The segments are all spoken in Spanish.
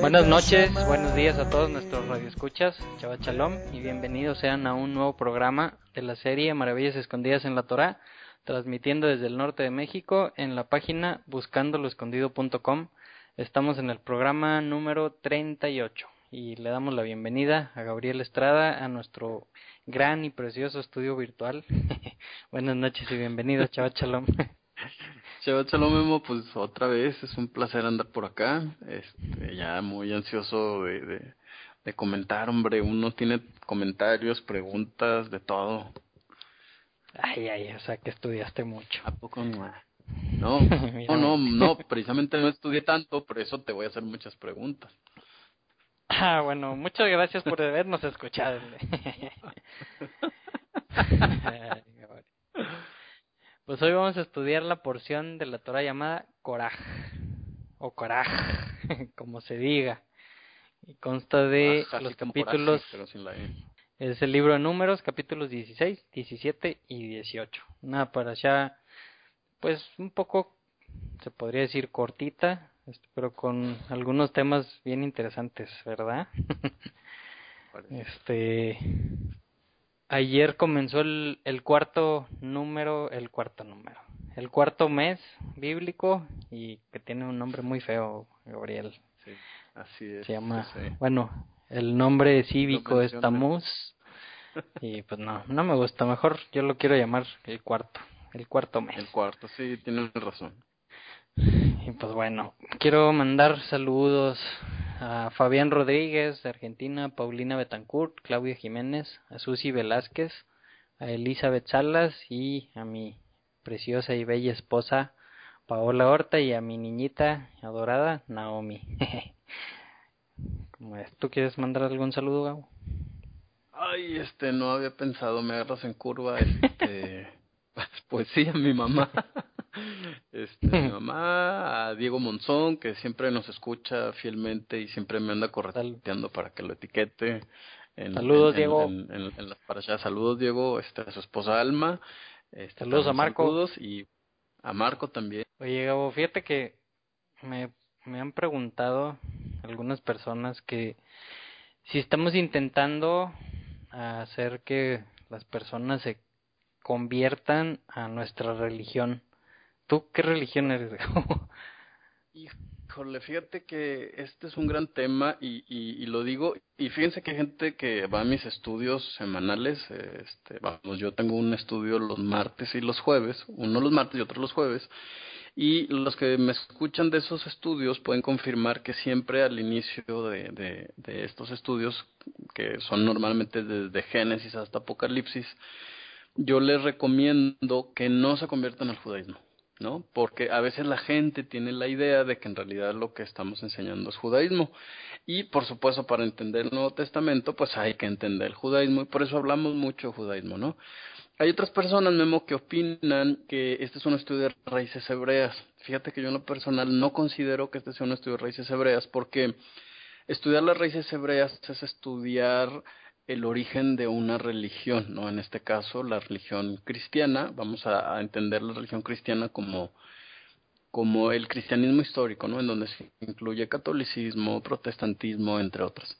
Buenas noches, buenos días a todos nuestros radioescuchas, Chava Chalom, y bienvenidos sean a un nuevo programa de la serie Maravillas Escondidas en la Torah, transmitiendo desde el norte de México en la página buscandoloescondido.com. Estamos en el programa número 38 y le damos la bienvenida a Gabriel Estrada a nuestro gran y precioso estudio virtual. Buenas noches y bienvenido, Chava Chalom. Chava Chalom Memo, pues otra vez es un placer andar por acá. Este, ya muy ansioso de, de, de comentar, hombre. Uno tiene comentarios, preguntas, de todo. Ay, ay, o sea que estudiaste mucho. ¿A poco no? No, no, no, no, precisamente no estudié tanto, por eso te voy a hacer muchas preguntas. Ah, bueno, muchas gracias por habernos escuchado. pues hoy vamos a estudiar la porción de la Torah llamada Coraj, o Coraj, como se diga. Y consta de los capítulos... es el libro de números, capítulos 16, 17 y 18. Una para allá, pues un poco, se podría decir cortita, pero con algunos temas bien interesantes, ¿verdad? este ayer comenzó el, el cuarto número, el cuarto número, el cuarto mes bíblico y que tiene un nombre muy feo, Gabriel. Sí, así es. Se llama, bueno, el nombre cívico es Tamuz y pues no, no me gusta, mejor yo lo quiero llamar el cuarto, el cuarto mes. El cuarto, sí, tienes razón. Y pues bueno, quiero mandar saludos a Fabián Rodríguez de Argentina, Paulina Betancourt, Claudia Jiménez, a Susi Velázquez, a Elizabeth Salas y a mi preciosa y bella esposa Paola Horta y a mi niñita adorada Naomi. ¿Tú quieres mandar algún saludo, Gabo? Ay, este, no había pensado, me agarras en curva, este, pues sí, a mi mamá. Este, mi mamá, a Diego Monzón, que siempre nos escucha fielmente y siempre me anda correteando para que lo etiquete. En, saludos, Diego. En, las para allá. Saludos, Diego, este, a su esposa Alma. Este, saludos a Marco. Saludos y a Marco también. Oye, Gabo, fíjate que me, me han preguntado algunas personas que si estamos intentando hacer que las personas se conviertan a nuestra religión ¿Tú qué religión eres? Híjole, fíjate que este es un gran tema y, lo digo, y fíjense que hay gente que va a mis estudios semanales, este, vamos, yo tengo un estudio los martes y los jueves, uno los martes y otro los jueves, y los que me escuchan de esos estudios pueden confirmar que siempre al inicio de, de, de estos estudios, que son normalmente desde Génesis hasta Apocalipsis, yo les recomiendo que no se conviertan al judaísmo ¿no? Porque a veces la gente tiene la idea de que en realidad lo que estamos enseñando es judaísmo. Y por supuesto, para entender el Nuevo Testamento, pues hay que entender el judaísmo y por eso hablamos mucho de judaísmo, ¿no? Hay otras personas, Memo, que opinan que este es un estudio de raíces hebreas. Fíjate que yo en lo personal no considero que este sea un estudio de raíces hebreas porque estudiar las raíces hebreas es estudiar el origen de una religión, ¿no? En este caso, la religión cristiana, vamos a, entender la religión cristiana como, como el cristianismo histórico, ¿no? En donde se incluye catolicismo, protestantismo, entre otros.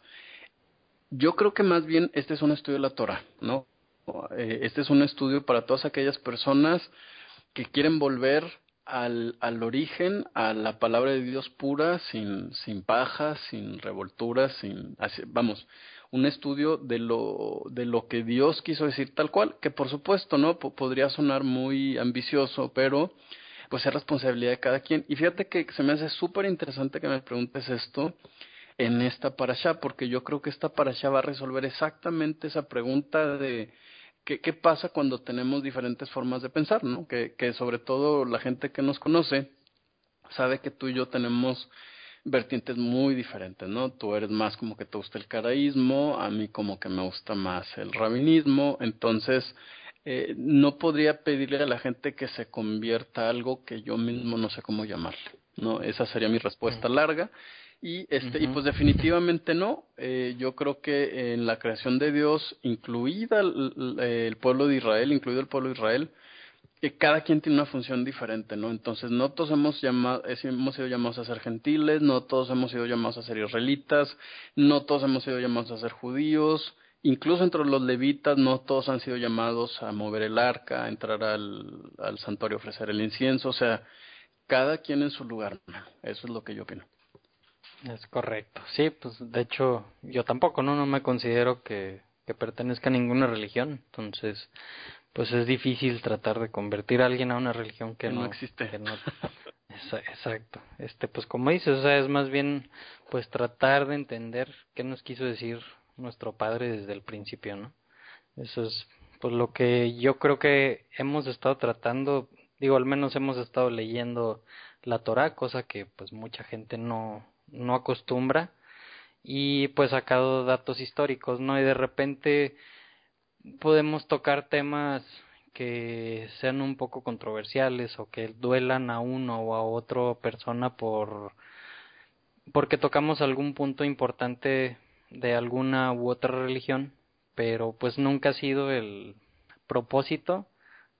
Yo creo que más bien este es un estudio de la Torah, ¿no? Eh, este es un estudio para todas aquellas personas que quieren volver al, al origen, a la palabra de Dios pura, sin, sin pajas, sin revolturas, sin, vamos, un estudio de lo, de lo que Dios quiso decir tal cual, que por supuesto, ¿no? podría sonar muy ambicioso, pero pues es responsabilidad de cada quien. Y fíjate que se me hace súper interesante que me preguntes esto en esta parasha, porque yo creo que esta parasha va a resolver exactamente esa pregunta de qué, qué pasa cuando tenemos diferentes formas de pensar, ¿no? Que, que sobre todo la gente que nos conoce sabe que tú y yo tenemos vertientes muy diferentes, ¿no? Tú eres más como que te gusta el caraísmo, a mí como que me gusta más el rabinismo, entonces eh, no podría pedirle a la gente que se convierta a algo que yo mismo no sé cómo llamarle, ¿no? Esa sería mi respuesta larga. Y, este, y pues definitivamente no. Eh, yo creo que en la creación de Dios, incluida el, el, pueblo de Israel, incluido el pueblo de Israel, cada quien tiene una función diferente, ¿no? Entonces, no todos hemos, llamado, hemos sido llamados a ser gentiles, no todos hemos sido llamados a ser israelitas, no todos hemos sido llamados a ser judíos, incluso entre los levitas no todos han sido llamados a mover el arca, a entrar al, al santuario, ofrecer el incienso, o sea, cada quien en su lugar, eso es lo que yo opino. Es correcto, sí, pues de hecho yo tampoco, ¿no? No me considero que, que pertenezca a ninguna religión, entonces pues es difícil tratar de convertir a alguien a una religión que, no, existe. exacto. Este, pues como dices, o sea, es más bien pues tratar de entender qué nos quiso decir nuestro padre desde el principio, ¿no? Eso es pues lo que yo creo que hemos estado tratando, digo, al menos hemos estado leyendo la Torah, cosa que pues mucha gente no no acostumbra y pues sacado datos históricos, ¿no? Y de repente podemos tocar temas que sean un poco controversiales o que duelan a uno o a otra persona por porque tocamos algún punto importante de alguna u otra religión, pero pues nunca ha sido el propósito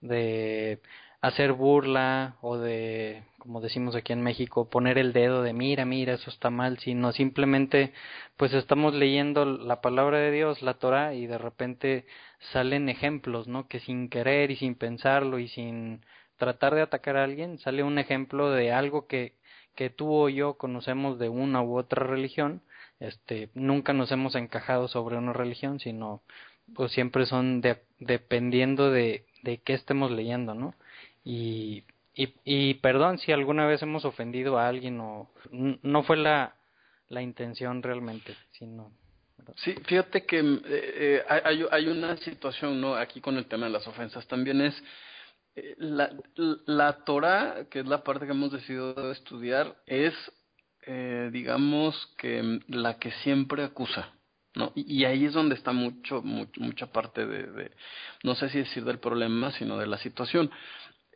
de hacer burla o de, como decimos aquí en México, poner el dedo de mira, mira, eso está mal, sino simplemente pues estamos leyendo la palabra de Dios, la Torah, y de repente salen ejemplos, ¿no? Que sin querer y sin pensarlo y sin tratar de atacar a alguien, sale un ejemplo de algo que, que tú o yo conocemos de una u otra religión, este, nunca nos hemos encajado sobre una religión, sino pues siempre son de, dependiendo de, de qué estemos leyendo, ¿no? Y, y, perdón si alguna vez hemos ofendido a alguien o no fue la, la intención realmente, sino... Sí, fíjate que eh, eh, hay, hay una situación no aquí con el tema de las ofensas. También es eh, la, la Torah, que es la parte que hemos decidido estudiar, es, eh, digamos, que la que siempre acusa. ¿no? Y, ahí es donde está mucho, mucho mucha parte de, no sé si decir del problema, sino de la situación.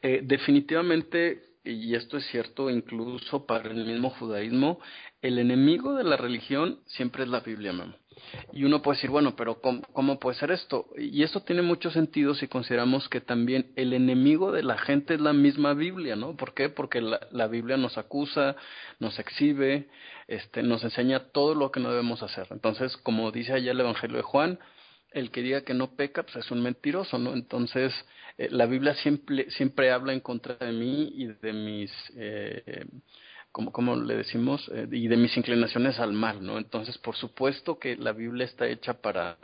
Eh, definitivamente, y esto es cierto incluso para el mismo judaísmo, el enemigo de la religión siempre es la Biblia. Y uno puede decir, bueno, pero ¿cómo, ¿cómo, puede ser esto? Y esto tiene mucho sentido si consideramos que también el enemigo de la gente es la misma Biblia, ¿no? ¿Por qué? Porque la, la Biblia nos acusa, nos exhibe, este, nos enseña todo lo que no debemos hacer. Entonces, como dice allá el Evangelio de Juan, el que diga que no peca, pues es un mentiroso, ¿no? Entonces, eh, la Biblia siempre, siempre habla en contra de mí y de mis, eh, como, como le decimos, eh, y de mis inclinaciones al mal, ¿no? Entonces, por supuesto que la Biblia está hecha para,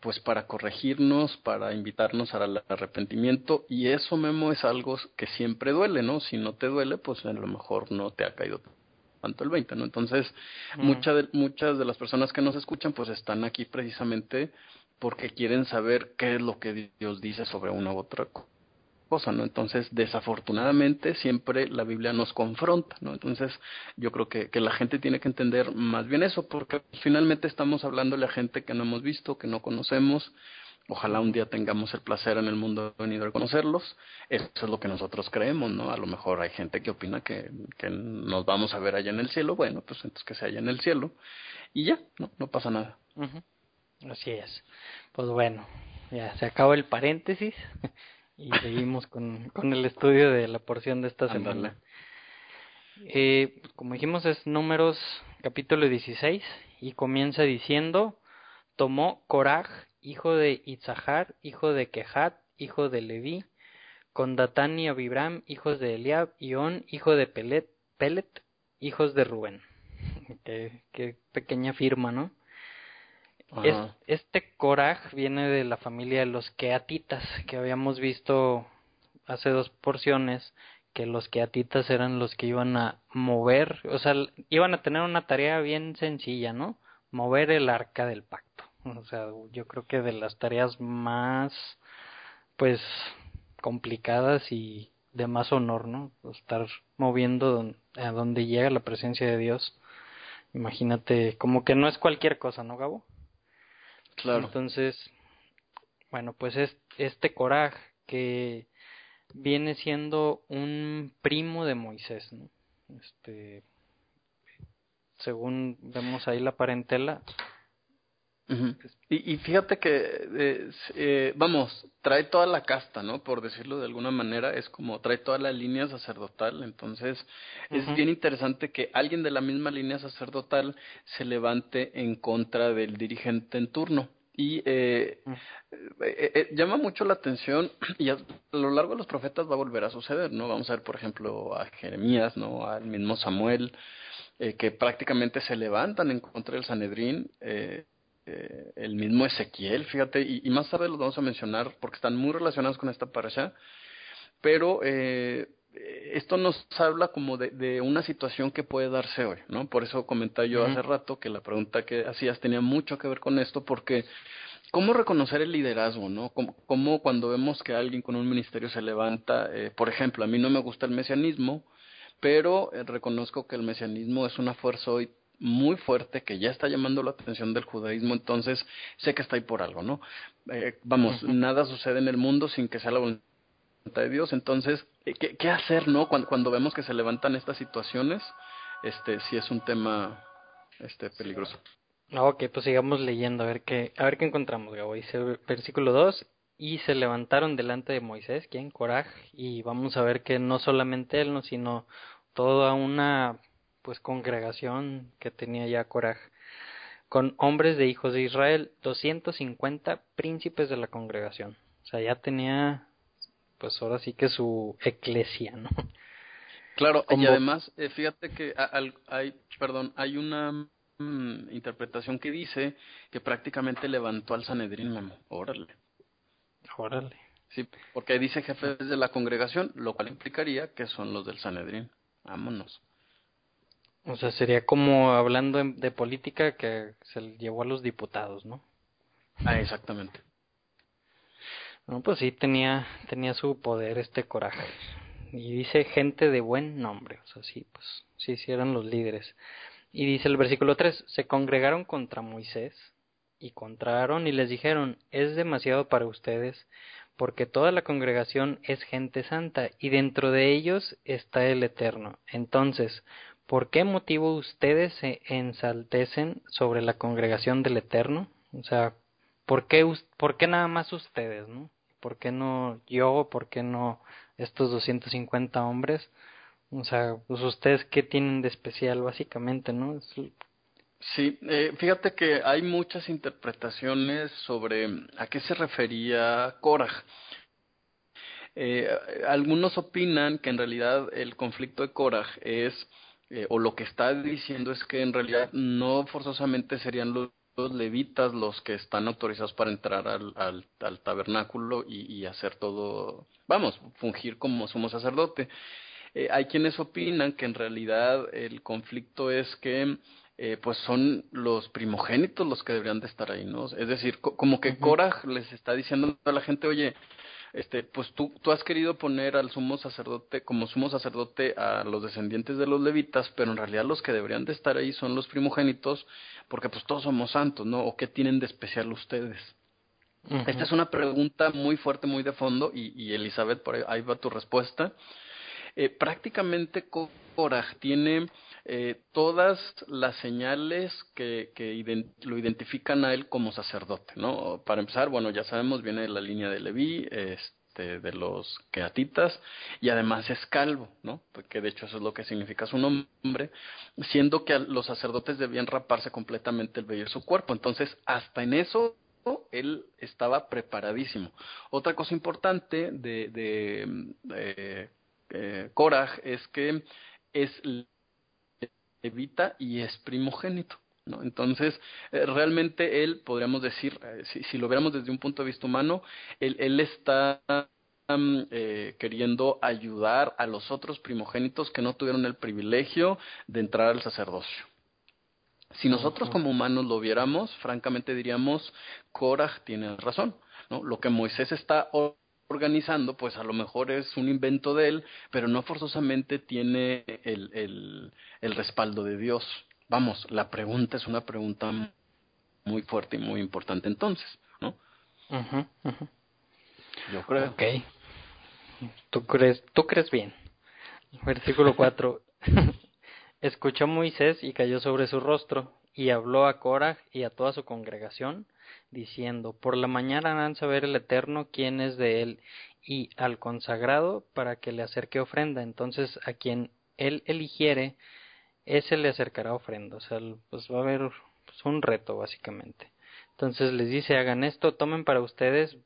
pues para corregirnos, para invitarnos al arrepentimiento, y eso, Memo, es algo que siempre duele, ¿no? Si no te duele, pues a lo mejor no te ha caído tanto el 20, ¿no? Entonces, mm. muchas de, muchas de las personas que nos escuchan, pues están aquí precisamente porque quieren saber qué es lo que Dios dice sobre una u otra cosa, ¿no? Entonces, desafortunadamente, siempre la Biblia nos confronta, ¿no? Entonces, yo creo que, que la gente tiene que entender más bien eso, porque finalmente estamos hablándole a gente que no hemos visto, que no conocemos, Ojalá un día tengamos el placer en el mundo de conocerlos. Eso es lo que nosotros creemos, ¿no? A lo mejor hay gente que opina que, que nos vamos a ver allá en el cielo. Bueno, pues entonces que sea allá en el cielo. Y ya, no, no pasa nada. Así es. Pues bueno, ya se acabó el paréntesis y seguimos con, con el estudio de la porción de esta semana. Eh, como dijimos es números capítulo 16 y comienza diciendo tomó Coraj hijo de Itzahar, hijo de Kehat, hijo de Leví, con Datán y Abibram, hijos de Eliab, y On, hijo de Pelet, Pelet hijos de Rubén. qué, qué, pequeña firma, ¿no? Es, este Korah viene de la familia de los Keatitas, que habíamos visto hace dos porciones, que los Keatitas eran los que iban a mover, o sea, iban a tener una tarea bien sencilla, ¿no? Mover el arca del pacto. O sea, yo creo que de las tareas más, pues, complicadas y de más honor, ¿no? Estar moviendo a donde llega la presencia de Dios. Imagínate, como que no es cualquier cosa, ¿no, Gabo? Entonces, bueno, pues es este coraje que viene siendo un primo de Moisés, ¿no? Este, según vemos ahí la parentela, y, y, fíjate que, eh, eh, vamos, trae toda la casta, ¿no? Por decirlo de alguna manera, es como trae toda la línea sacerdotal, entonces es bien interesante que alguien de la misma línea sacerdotal se levante en contra del dirigente en turno. Y eh, mm. eh, eh, llama mucho la atención y a, lo largo de los profetas va a volver a suceder, ¿no? Vamos a ver, por ejemplo, a Jeremías, ¿no? Al mismo Samuel, que prácticamente se levantan en contra del Sanedrín. El mismo Ezequiel, fíjate, y, más tarde los vamos a mencionar porque están muy relacionados con esta parasha, pero esto nos habla como de, de, una situación que puede darse hoy, ¿no? Por eso comentaba yo hace rato que la pregunta que hacías tenía mucho que ver con esto, porque ¿cómo reconocer el liderazgo, no? ¿Cómo, cuando vemos que alguien con un ministerio se levanta, eh, por ejemplo, a mí no me gusta el mesianismo, pero eh, reconozco que el mesianismo es una fuerza hoy muy fuerte que ya está llamando la atención del judaísmo, entonces sé que está ahí por algo, ¿no? Eh, vamos, nada sucede en el mundo sin que sea la voluntad de Dios. Entonces, eh, ¿qué, qué hacer, no? Cuando, cuando, vemos que se levantan estas situaciones, este, si es un tema, este, peligroso. Ok, pues sigamos leyendo, a ver qué, a ver qué encontramos, Gabo. Dice versículo 2, y se levantaron delante de Moisés, quien Coraj, y vamos a ver que no solamente él, no, sino toda una, pues, congregación que tenía ya Coraj, con hombres de hijos de Israel, 250 príncipes de la congregación. O sea, ya tenía pues ahora sí que su eclesia, ¿no? Claro, y además, eh, fíjate que hay, perdón, hay una mm, interpretación que dice que prácticamente levantó al Sanedrín, Memo. Órale. Órale. Sí, porque dice jefes de la congregación, lo cual implicaría que son los del Sanedrín. Vámonos. O sea, sería como hablando de política que se llevó a los diputados, ¿no? Ah, exactamente. No, pues sí tenía, tenía su poder este coraje. Y dice gente de buen nombre, o sea, sí, pues sí, sí eran los líderes. Y dice el versículo 3, se congregaron contra Moisés y contra Aarón y les dijeron, es demasiado para ustedes, porque toda la congregación es gente santa y dentro de ellos está el Eterno. Entonces, ¿por qué motivo ustedes se ensaltecen sobre la congregación del Eterno? O sea, ¿por qué, por qué nada más ustedes, no? ¿por qué no yo? ¿Por qué no estos 250 hombres? O sea, pues ustedes qué tienen de especial básicamente, ¿no? Sí, eh, fíjate que hay muchas interpretaciones sobre a qué se refería Korah. Eh, algunos opinan que en realidad el conflicto de Korah es, eh, o lo que está diciendo es que en realidad no forzosamente serían los levitas los que están autorizados para entrar al, al, tabernáculo y, hacer todo, vamos, fungir como sumo sacerdote. Eh, hay quienes opinan que en realidad el conflicto es que eh, pues son los primogénitos los que deberían de estar ahí, ¿no? Es decir, como que Korah les está diciendo a la gente, oye, este, pues tú, tú has querido poner al sumo sacerdote, como sumo sacerdote a los descendientes de los levitas, pero en realidad los que deberían de estar ahí son los primogénitos, porque pues todos somos santos, ¿no? ¿O qué tienen de especial ustedes? Esta es una pregunta muy fuerte, muy de fondo, y, y Elizabeth, por ahí, va tu respuesta. Eh, prácticamente Korah tiene eh, todas las señales que, lo identifican a él como sacerdote, ¿no? Para empezar, bueno, ya sabemos, viene de la línea de Leví, este, de los queatitas, y además es calvo, ¿no? Porque de hecho eso es lo que significa su nombre, siendo que los sacerdotes debían raparse completamente el vello de su cuerpo. Entonces, hasta en eso él estaba preparadísimo. Otra cosa importante de, de eh, es que es Evita y es primogénito. ¿no? Entonces, eh, realmente él, podríamos decir, eh, si, si, lo viéramos desde un punto de vista humano, él, él está eh, queriendo ayudar a los otros primogénitos que no tuvieron el privilegio de entrar al sacerdocio. Si nosotros como humanos lo viéramos, francamente diríamos, Korah tiene razón. ¿no? Lo que Moisés está organizando, pues a lo mejor es un invento de él, pero no forzosamente tiene el, el, el respaldo de Dios. Vamos, la pregunta es una pregunta muy fuerte y muy importante entonces, ¿no? Yo creo. Ok. ¿Tú crees, tú crees bien? Versículo 4. Escuchó Moisés y cayó sobre su rostro, y habló a Coraj y a toda su congregación, diciendo, Por la mañana harán saber el Eterno quién es de él, y al consagrado para que le acerque ofrenda. Entonces a quien él eligiere, ese le acercará ofrenda. O sea, pues va a haber pues, un reto básicamente. Entonces les dice, hagan esto, tomen para ustedes,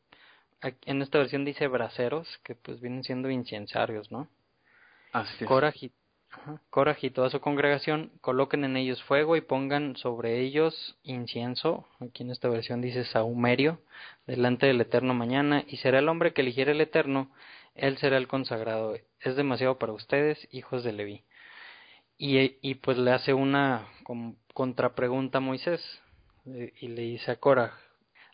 en esta versión dice braceros, que pues vienen siendo incensarios, ¿no? Así Coraj y toda su congregación coloquen en ellos fuego y pongan sobre ellos incienso, aquí en esta versión dice saumerio, delante del Eterno mañana, y será el hombre que eligiera el Eterno, él será el consagrado. Es demasiado para ustedes, hijos de Leví. Y, y pues le hace una contrapregunta a Moisés, eh, y le dice a Coraj,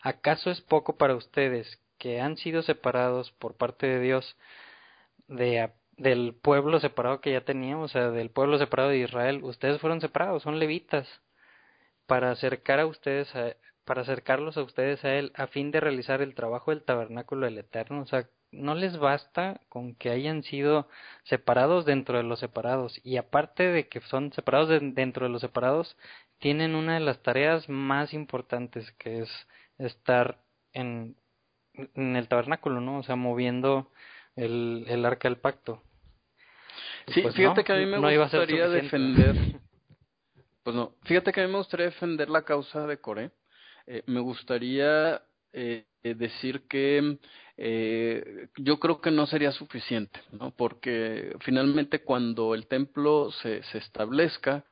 ¿acaso es poco para ustedes que han sido separados por parte de Dios de del pueblo separado que ya teníamos, o sea, del pueblo separado de Israel, ustedes fueron separados, son levitas, para acercar a ustedes, a, para acercarlos a ustedes a él, a fin de realizar el trabajo del tabernáculo del Eterno, o sea, no les basta con que hayan sido separados dentro de los separados, y aparte de que son separados dentro de los separados, tienen una de las tareas más importantes, que es estar en, en el tabernáculo, ¿no? O sea, moviendo el, el arca del pacto. Sí, pues fíjate que a mí me gustaría defender. Pues no, fíjate que a mí me gustaría defender la causa de Coré. Eh, me gustaría eh, decir que eh, yo creo que no sería suficiente, ¿no? Porque finalmente cuando el templo se, se establezca,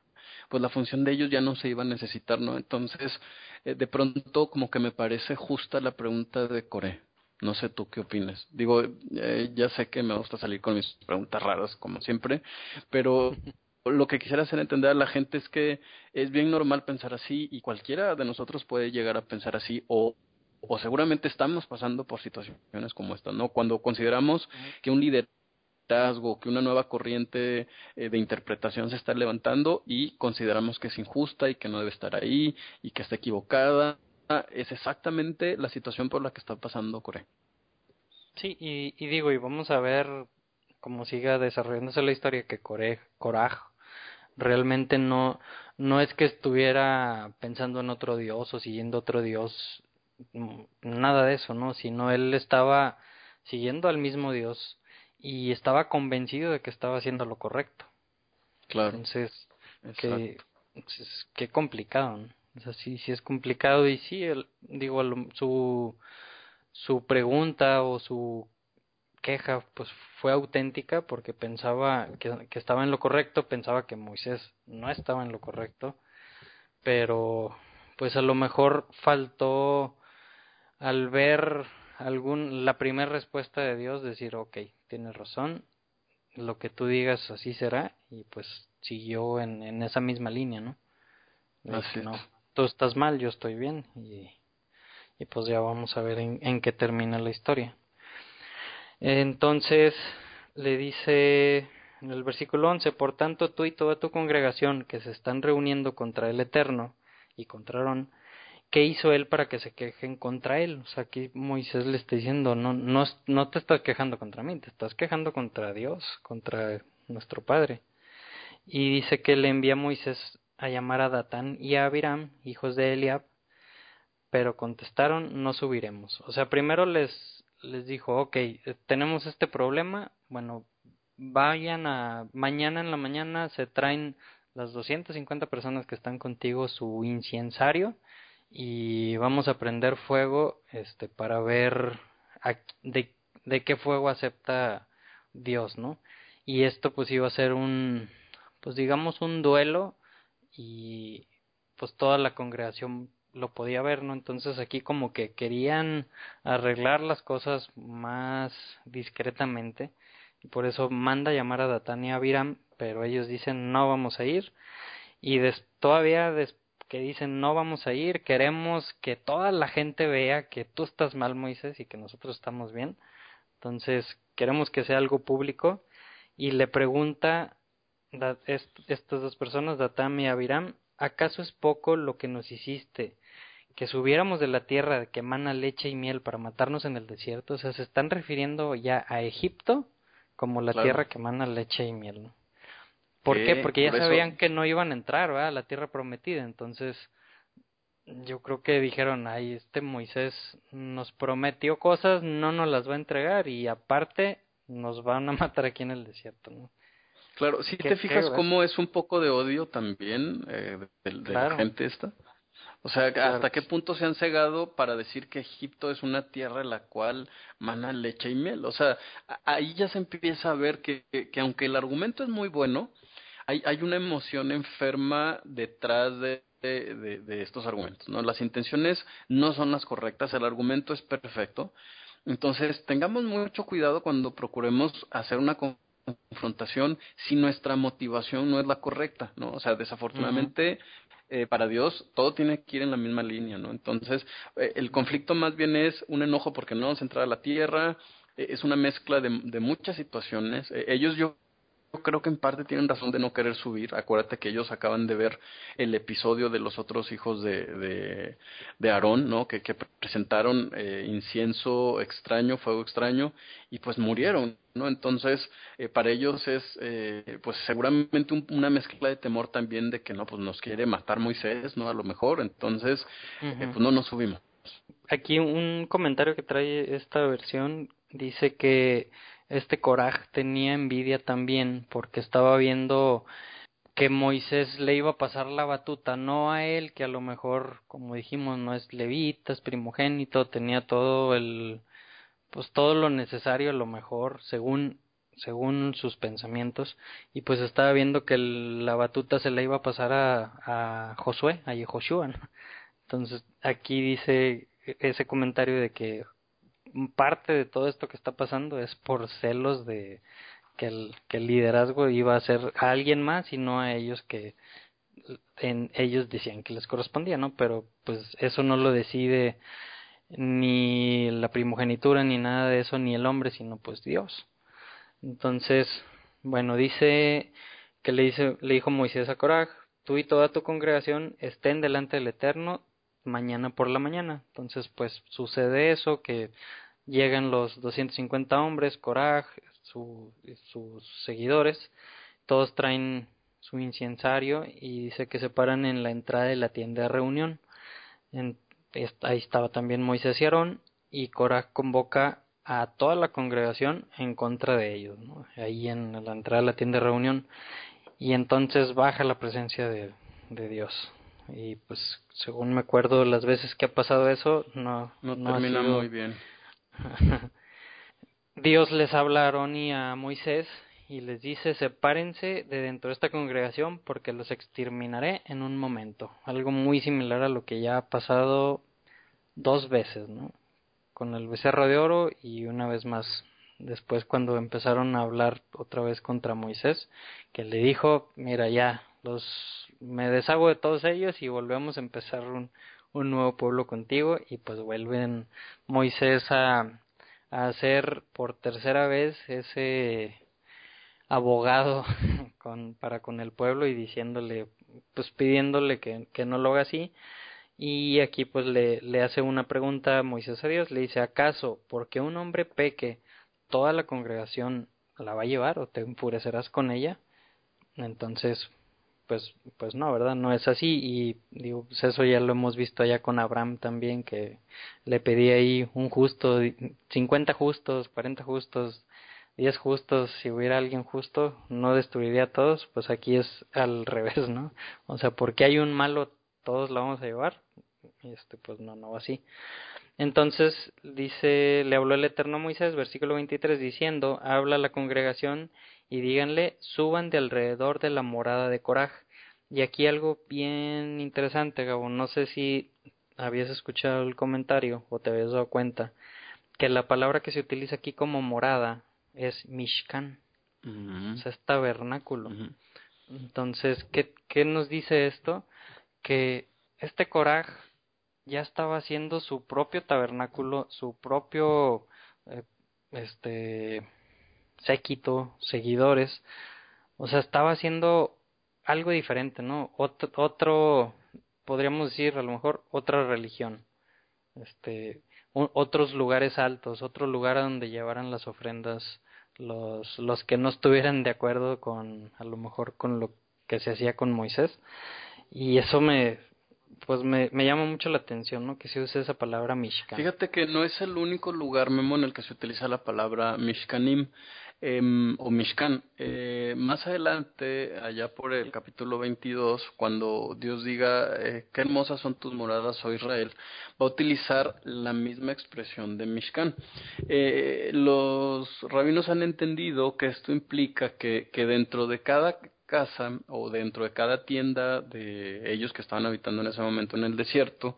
pues la función de ellos ya no se iba a necesitar, ¿no? Entonces, eh, de pronto como que me parece justa la pregunta de Coré. No sé tú qué opinas. Digo, eh, ya sé que me gusta salir con mis preguntas raras, como siempre, pero lo que quisiera hacer entender a la gente es que es bien normal pensar así y cualquiera de nosotros puede llegar a pensar así o, o seguramente estamos pasando por situaciones como esta, ¿no? Cuando consideramos que un liderazgo, que una nueva corriente eh, de interpretación se está levantando y consideramos que es injusta y que no debe estar ahí y que está equivocada es exactamente la situación por la que está pasando Corea. Sí, y, digo, y vamos a ver cómo siga desarrollándose la historia que Core, Coraj realmente no, no es que estuviera pensando en otro dios o siguiendo otro dios, mm, nada de eso, ¿no? Sino él estaba siguiendo al mismo dios y estaba convencido de que estaba haciendo lo correcto. Claro. Entonces, que, qué complicado, ¿no? O sea, sí, sí es complicado y sí, el, digo, su, su pregunta o su queja pues fue auténtica porque pensaba que, que estaba en lo correcto, pensaba que Moisés no estaba en lo correcto, pero pues a lo mejor faltó al ver algún la primera respuesta de Dios decir ok tienes razón lo que tú digas así será y pues siguió en, en esa misma línea no así no tú estás mal, yo estoy bien y, y pues ya vamos a ver en, en qué termina la historia. Entonces le dice en el versículo 11, por tanto tú y toda tu congregación que se están reuniendo contra el Eterno y contra Aarón, ¿qué hizo él para que se quejen contra él? O sea, aquí Moisés le está diciendo, no, no, no te estás quejando contra mí, te estás quejando contra Dios, contra nuestro Padre. Y dice que le envía a Moisés a llamar a Datán y a Abiram, hijos de Eliab, pero contestaron, no subiremos. O sea, primero les, les dijo, ok, tenemos este problema, bueno, vayan a, mañana en la mañana se traen las 250 personas que están contigo su incensario y vamos a prender fuego este para ver de, de qué fuego acepta Dios, ¿no? Y esto pues iba a ser un pues digamos un duelo y pues toda la congregación lo podía ver, ¿no? Entonces aquí como que querían arreglar las cosas más discretamente y por eso manda llamar a Datán y a Abiram, pero ellos dicen no vamos a ir y des todavía des que dicen no vamos a ir, queremos que toda la gente vea que tú estás mal Moisés y que nosotros estamos bien, entonces queremos que sea algo público y le pregunta estas dos personas, Datam y Abiram, ¿acaso es poco lo que nos hiciste? Que subiéramos de la tierra que emana leche y miel para matarnos en el desierto. O sea, se están refiriendo ya a Egipto como la tierra que emana leche y miel. ¿Por qué? Porque ya sabían que no iban a entrar a la tierra prometida, entonces yo creo que dijeron, ay, este Moisés nos prometió cosas, no nos las va a entregar y aparte nos van a matar aquí en el desierto, ¿no? Claro, si te fijas cómo es un poco de odio también eh, de, la gente esta. O sea, ¿hasta qué punto se han cegado para decir que Egipto es una tierra en la cual mana leche y miel? O sea, ahí ya se empieza a ver que, que, aunque el argumento es muy bueno, hay, hay una emoción enferma detrás de, de, de, estos argumentos. ¿no? Las intenciones no son las correctas, el argumento es perfecto. Entonces, tengamos mucho cuidado cuando procuremos hacer una confrontación si nuestra motivación no es la correcta, ¿no? O sea, desafortunadamente eh, para Dios todo tiene que ir en la misma línea, ¿no? Entonces, eh, el conflicto más bien es un enojo porque no vamos a entrar a la tierra, eh, es una mezcla de, muchas situaciones. ellos yo yo creo que en parte tienen razón de no querer subir. Acuérdate que ellos acaban de ver el episodio de los otros hijos de, de, de Aarón, ¿no? Que, que presentaron eh, incienso extraño, fuego extraño, y pues murieron, ¿no? Entonces, eh, para ellos es, eh, pues seguramente una mezcla de temor también de que, no, pues nos quiere matar Moisés, ¿no? A lo mejor, entonces, pues no nos subimos. Aquí un comentario que trae esta versión dice que este Coraj tenía envidia también porque estaba viendo que Moisés le iba a pasar la batuta, no a él, que a lo mejor, como dijimos, no es levita, es primogénito, tenía todo el, pues todo lo necesario, a lo mejor, según, según sus pensamientos, y pues estaba viendo que la batuta se le iba a pasar a, Josué, a Yehoshua, Entonces, aquí dice ese comentario de que parte de todo esto que está pasando es por celos de que el, que el liderazgo iba a ser a alguien más y no a ellos que en ellos decían que les correspondía, ¿no? Pero pues eso no lo decide ni la primogenitura ni nada de eso ni el hombre, sino pues Dios. Entonces, bueno, dice que le dice le dijo Moisés a Coraj, tú y toda tu congregación estén delante del Eterno mañana por la mañana. Entonces, pues sucede eso, que llegan los 250 hombres, Coraj, su, sus seguidores, todos traen su incensario y dice que se paran en la entrada de la tienda de reunión. ahí estaba también Moisés y Aarón y Coraj convoca a toda la congregación en contra de ellos, ahí en la entrada de la tienda de reunión y entonces baja la presencia de, de Dios y pues según me acuerdo las veces que ha pasado eso no no, termina muy bien. Dios les habla a Aarón y a Moisés y les dice sepárense de dentro de esta congregación porque los exterminaré en un momento algo muy similar a lo que ya ha pasado dos veces no con el becerro de oro y una vez más después cuando empezaron a hablar otra vez contra Moisés que le dijo mira ya los me deshago de todos ellos y volvemos a empezar un, un nuevo pueblo contigo y pues vuelven Moisés a, a hacer por tercera vez ese abogado con, para con el pueblo y diciéndole pues pidiéndole que, que no lo haga así. Y aquí pues le, le hace una pregunta a Moisés a Dios le dice acaso porque un hombre peque toda la congregación la va a llevar o te enfurecerás con ella entonces pues, pues no, ¿verdad? No es así y digo, pues eso ya lo hemos visto allá con Abraham también, que le pedía ahí un justo, 50 justos, 40 justos, 10 justos, si hubiera alguien justo, no destruiría a todos, pues aquí es al revés, ¿no? O sea, porque hay un malo, todos lo vamos a llevar, y este, pues no, no así. Entonces dice, le habló el Eterno Moisés, versículo 23, diciendo, habla la congregación y díganle, suban de alrededor de la morada de Coraj. Y aquí algo bien interesante, Gabo, no sé si habías escuchado el comentario o te habías dado cuenta, que la palabra que se utiliza aquí como morada es Mishkan, o sea, es tabernáculo. Entonces, ¿qué, ¿qué nos dice esto? Que este Coraj ya estaba haciendo su propio tabernáculo, su propio eh, este séquito, seguidores, o sea, estaba haciendo algo diferente, ¿no? Otro, otro podríamos decir a lo mejor otra religión, este, otros lugares altos, otro lugar donde llevaran las ofrendas los, los que no estuvieran de acuerdo con, a lo mejor con lo que se hacía con Moisés. Y eso me, pues me, me llama mucho la atención, ¿no? Que se use esa palabra Mishkan. Fíjate que no es el único lugar, Memo, en el que se utiliza la palabra Mishkanim eh, o Mishkan. Eh, más adelante, allá por el capítulo 22, cuando Dios diga, eh, qué hermosas son tus moradas, oh Israel, va a utilizar la misma expresión de Mishkan. Eh, los rabinos han entendido que esto implica que, que dentro de cada casa o dentro de cada tienda de ellos que estaban habitando en ese momento en el desierto,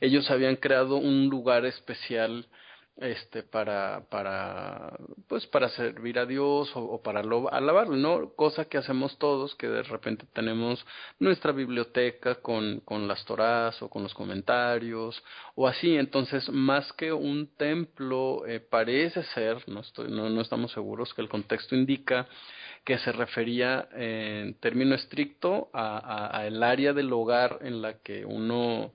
ellos habían creado un lugar especial este para para pues para servir a Dios o, para alabarlo no cosa que hacemos todos que de repente tenemos nuestra biblioteca con con las torás o con los comentarios o así. Entonces más que un templo eh, parece ser no estoy no, no estamos seguros que el contexto indica que se refería en término estricto a, a, el área del hogar en la que uno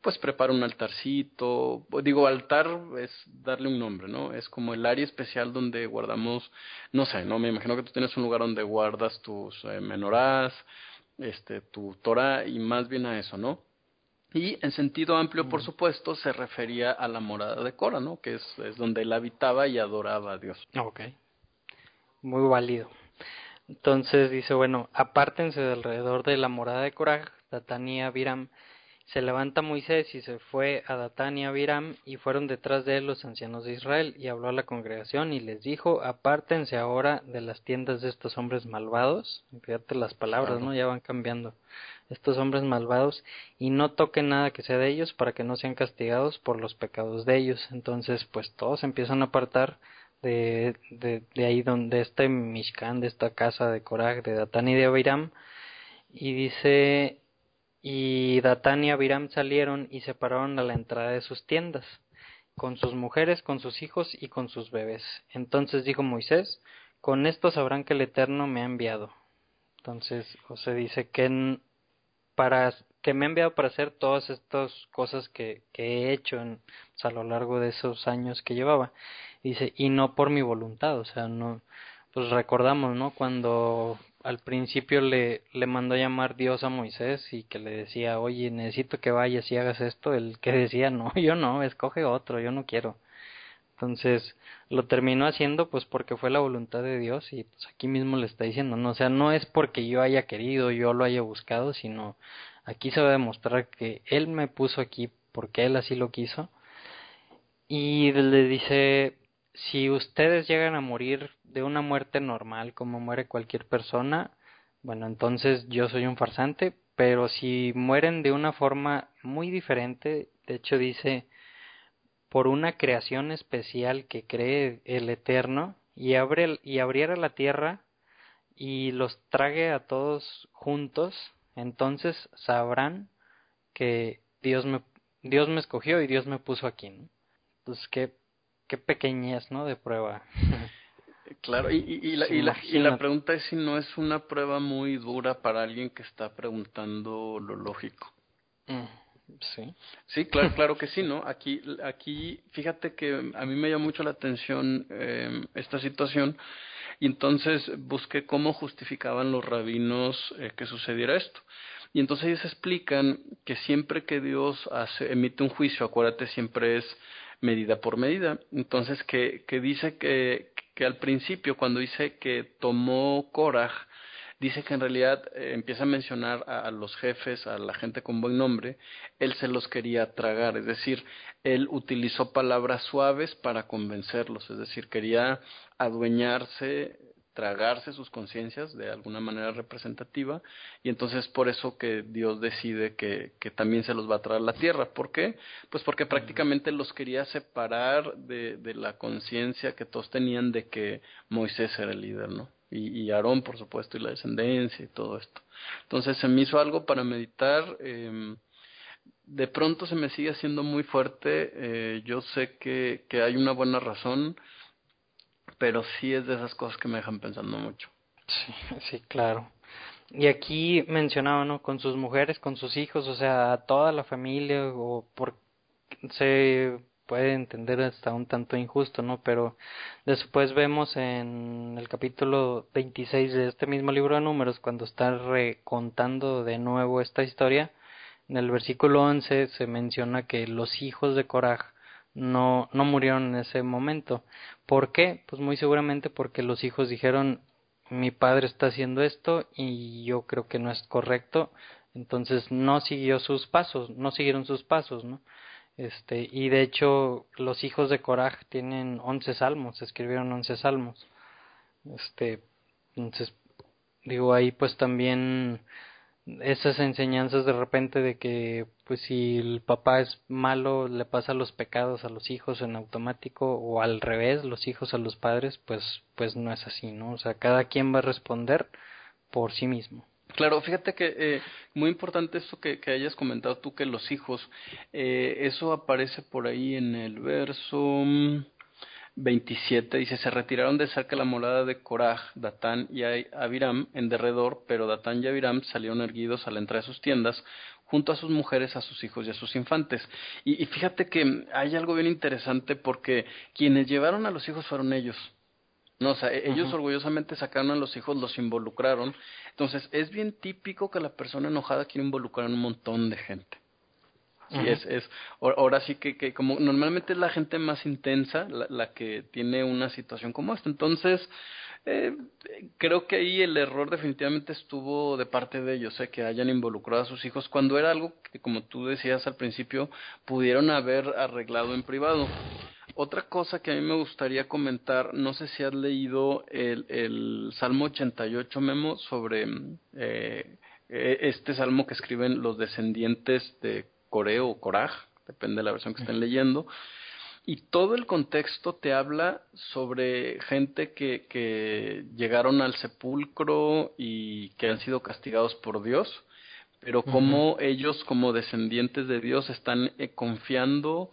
pues prepara un altarcito, digo altar es darle un nombre, ¿no? Es como el área especial donde guardamos, no sé, no me imagino que tú tienes un lugar donde guardas tus eh, menorás, este, tu Torah y más bien a eso, ¿no? Y en sentido amplio, por supuesto, se refería a la morada de Cora, ¿no? Que es, es donde él habitaba y adoraba a Dios. Ok. Muy válido. Entonces dice, bueno, apártense de alrededor de la morada de Coraj, Datania, Biram. Se levanta Moisés y se fue a Datania, Biram, y fueron detrás de él los ancianos de Israel, y habló a la congregación y les dijo, apártense ahora de las tiendas de estos hombres malvados. Fíjate las palabras, ¿no? Ya van cambiando. Estos hombres malvados, y no toquen nada que sea de ellos para que no sean castigados por los pecados de ellos. Entonces, pues todos empiezan a apartar de, de, de ahí donde este Mishkan, de esta casa de Korah, de Datán y de Abiram, y dice, y Datán y Abiram salieron y se pararon a la entrada de sus tiendas, con sus mujeres, con sus hijos y con sus bebés. Entonces dijo Moisés, con esto sabrán que el Eterno me ha enviado. Entonces, o se dice que para que me ha enviado para hacer todas estas cosas que, que he hecho en, pues, a lo largo de esos años que llevaba. Dice, y no por mi voluntad, o sea, no, pues recordamos, ¿no? Cuando al principio le, le mandó llamar Dios a Moisés y que le decía, oye, necesito que vayas y hagas esto, el que decía, no, yo no, escoge otro, yo no quiero. Entonces lo terminó haciendo pues porque fue la voluntad de Dios y pues aquí mismo le está diciendo, no, o sea, no es porque yo haya querido, yo lo haya buscado, sino aquí se va a demostrar que Él me puso aquí porque Él así lo quiso. Y le dice, si ustedes llegan a morir de una muerte normal como muere cualquier persona, bueno, entonces yo soy un farsante, pero si mueren de una forma muy diferente, de hecho dice, por una creación especial que cree el Eterno, y, abre, y abriera la tierra y los trague a todos juntos, entonces sabrán que Dios me, Dios me escogió y Dios me puso aquí. Entonces, qué qué pequeñez, ¿no? De prueba. Claro, y, y, la, y, la, y, la, pregunta es si no es una prueba muy dura para alguien que está preguntando lo lógico. Mm, sí. Sí, claro, claro que sí, ¿no? Aquí, aquí, fíjate que a mí me llama mucho la atención eh, esta situación y entonces busqué cómo justificaban los rabinos eh, que sucediera esto. Y entonces ellos explican que siempre que Dios hace, emite un juicio, acuérdate, siempre es medida por medida. Entonces, que, que dice que, que al principio, cuando dice que tomó Korah, dice que en realidad eh, empieza a mencionar a, los jefes, a la gente con buen nombre, él se los quería tragar, es decir, él utilizó palabras suaves para convencerlos, es decir, quería adueñarse tragarse sus conciencias de alguna manera representativa y entonces por eso que Dios decide que, que también se los va a traer la tierra. ¿Por qué? Pues porque prácticamente los quería separar de, de la conciencia que todos tenían de que Moisés era el líder, ¿no? Y, y Aarón, por supuesto, y la descendencia y todo esto. Entonces se me hizo algo para meditar. Eh, de pronto se me sigue haciendo muy fuerte. Eh, yo sé que, que hay una buena razón pero sí es de esas cosas que me dejan pensando mucho. Sí, sí, claro. Y aquí mencionaba, ¿no? Con sus mujeres, con sus hijos, o sea, toda la familia, o por, se puede entender hasta un tanto injusto, ¿no? Pero después vemos en el capítulo 26 de este mismo libro de números, cuando está recontando de nuevo esta historia, en el versículo 11 se menciona que los hijos de Coraj no, no murieron en ese momento. ¿Por qué? Pues muy seguramente porque los hijos dijeron, mi padre está haciendo esto y yo creo que no es correcto, entonces no siguió sus pasos, no siguieron sus pasos, ¿no? Este, y de hecho los hijos de Coraj tienen once salmos, escribieron once salmos. Este, entonces digo ahí pues también esas enseñanzas de repente de que pues si el papá es malo le pasa los pecados a los hijos en automático o al revés los hijos a los padres pues pues no es así no o sea cada quien va a responder por sí mismo. Claro, fíjate que eh, muy importante esto que, que, hayas comentado tú que los hijos, eh, eso aparece por ahí en el verso 27 dice, se retiraron de cerca la morada de Coraj, Datán y Abiram en derredor, pero Datán y Abiram salieron erguidos a la entrada de sus tiendas, junto a sus mujeres, a sus hijos y a sus infantes. Y, fíjate que hay algo bien interesante porque quienes llevaron a los hijos fueron ellos. No, o sea, e-, ellos orgullosamente sacaron a los hijos, los involucraron. Entonces, es bien típico que la persona enojada quiere involucrar a un montón de gente. Sí, es, es, ahora sí que, que como normalmente es la gente más intensa la, la que tiene una situación como esta. Entonces, eh, creo que ahí el error definitivamente estuvo de parte de ellos, eh, que hayan involucrado a sus hijos cuando era algo que, como tú decías al principio, pudieron haber arreglado en privado. Otra cosa que a mí me gustaría comentar, no sé si has leído el, el Salmo 88, Memo, sobre eh, e, este salmo que escriben los descendientes de Coreo o Coraj, depende de la versión que estén leyendo. Y todo el contexto te habla sobre gente que, que llegaron al sepulcro y que han sido castigados por Dios, pero como ellos como descendientes de Dios están eh, confiando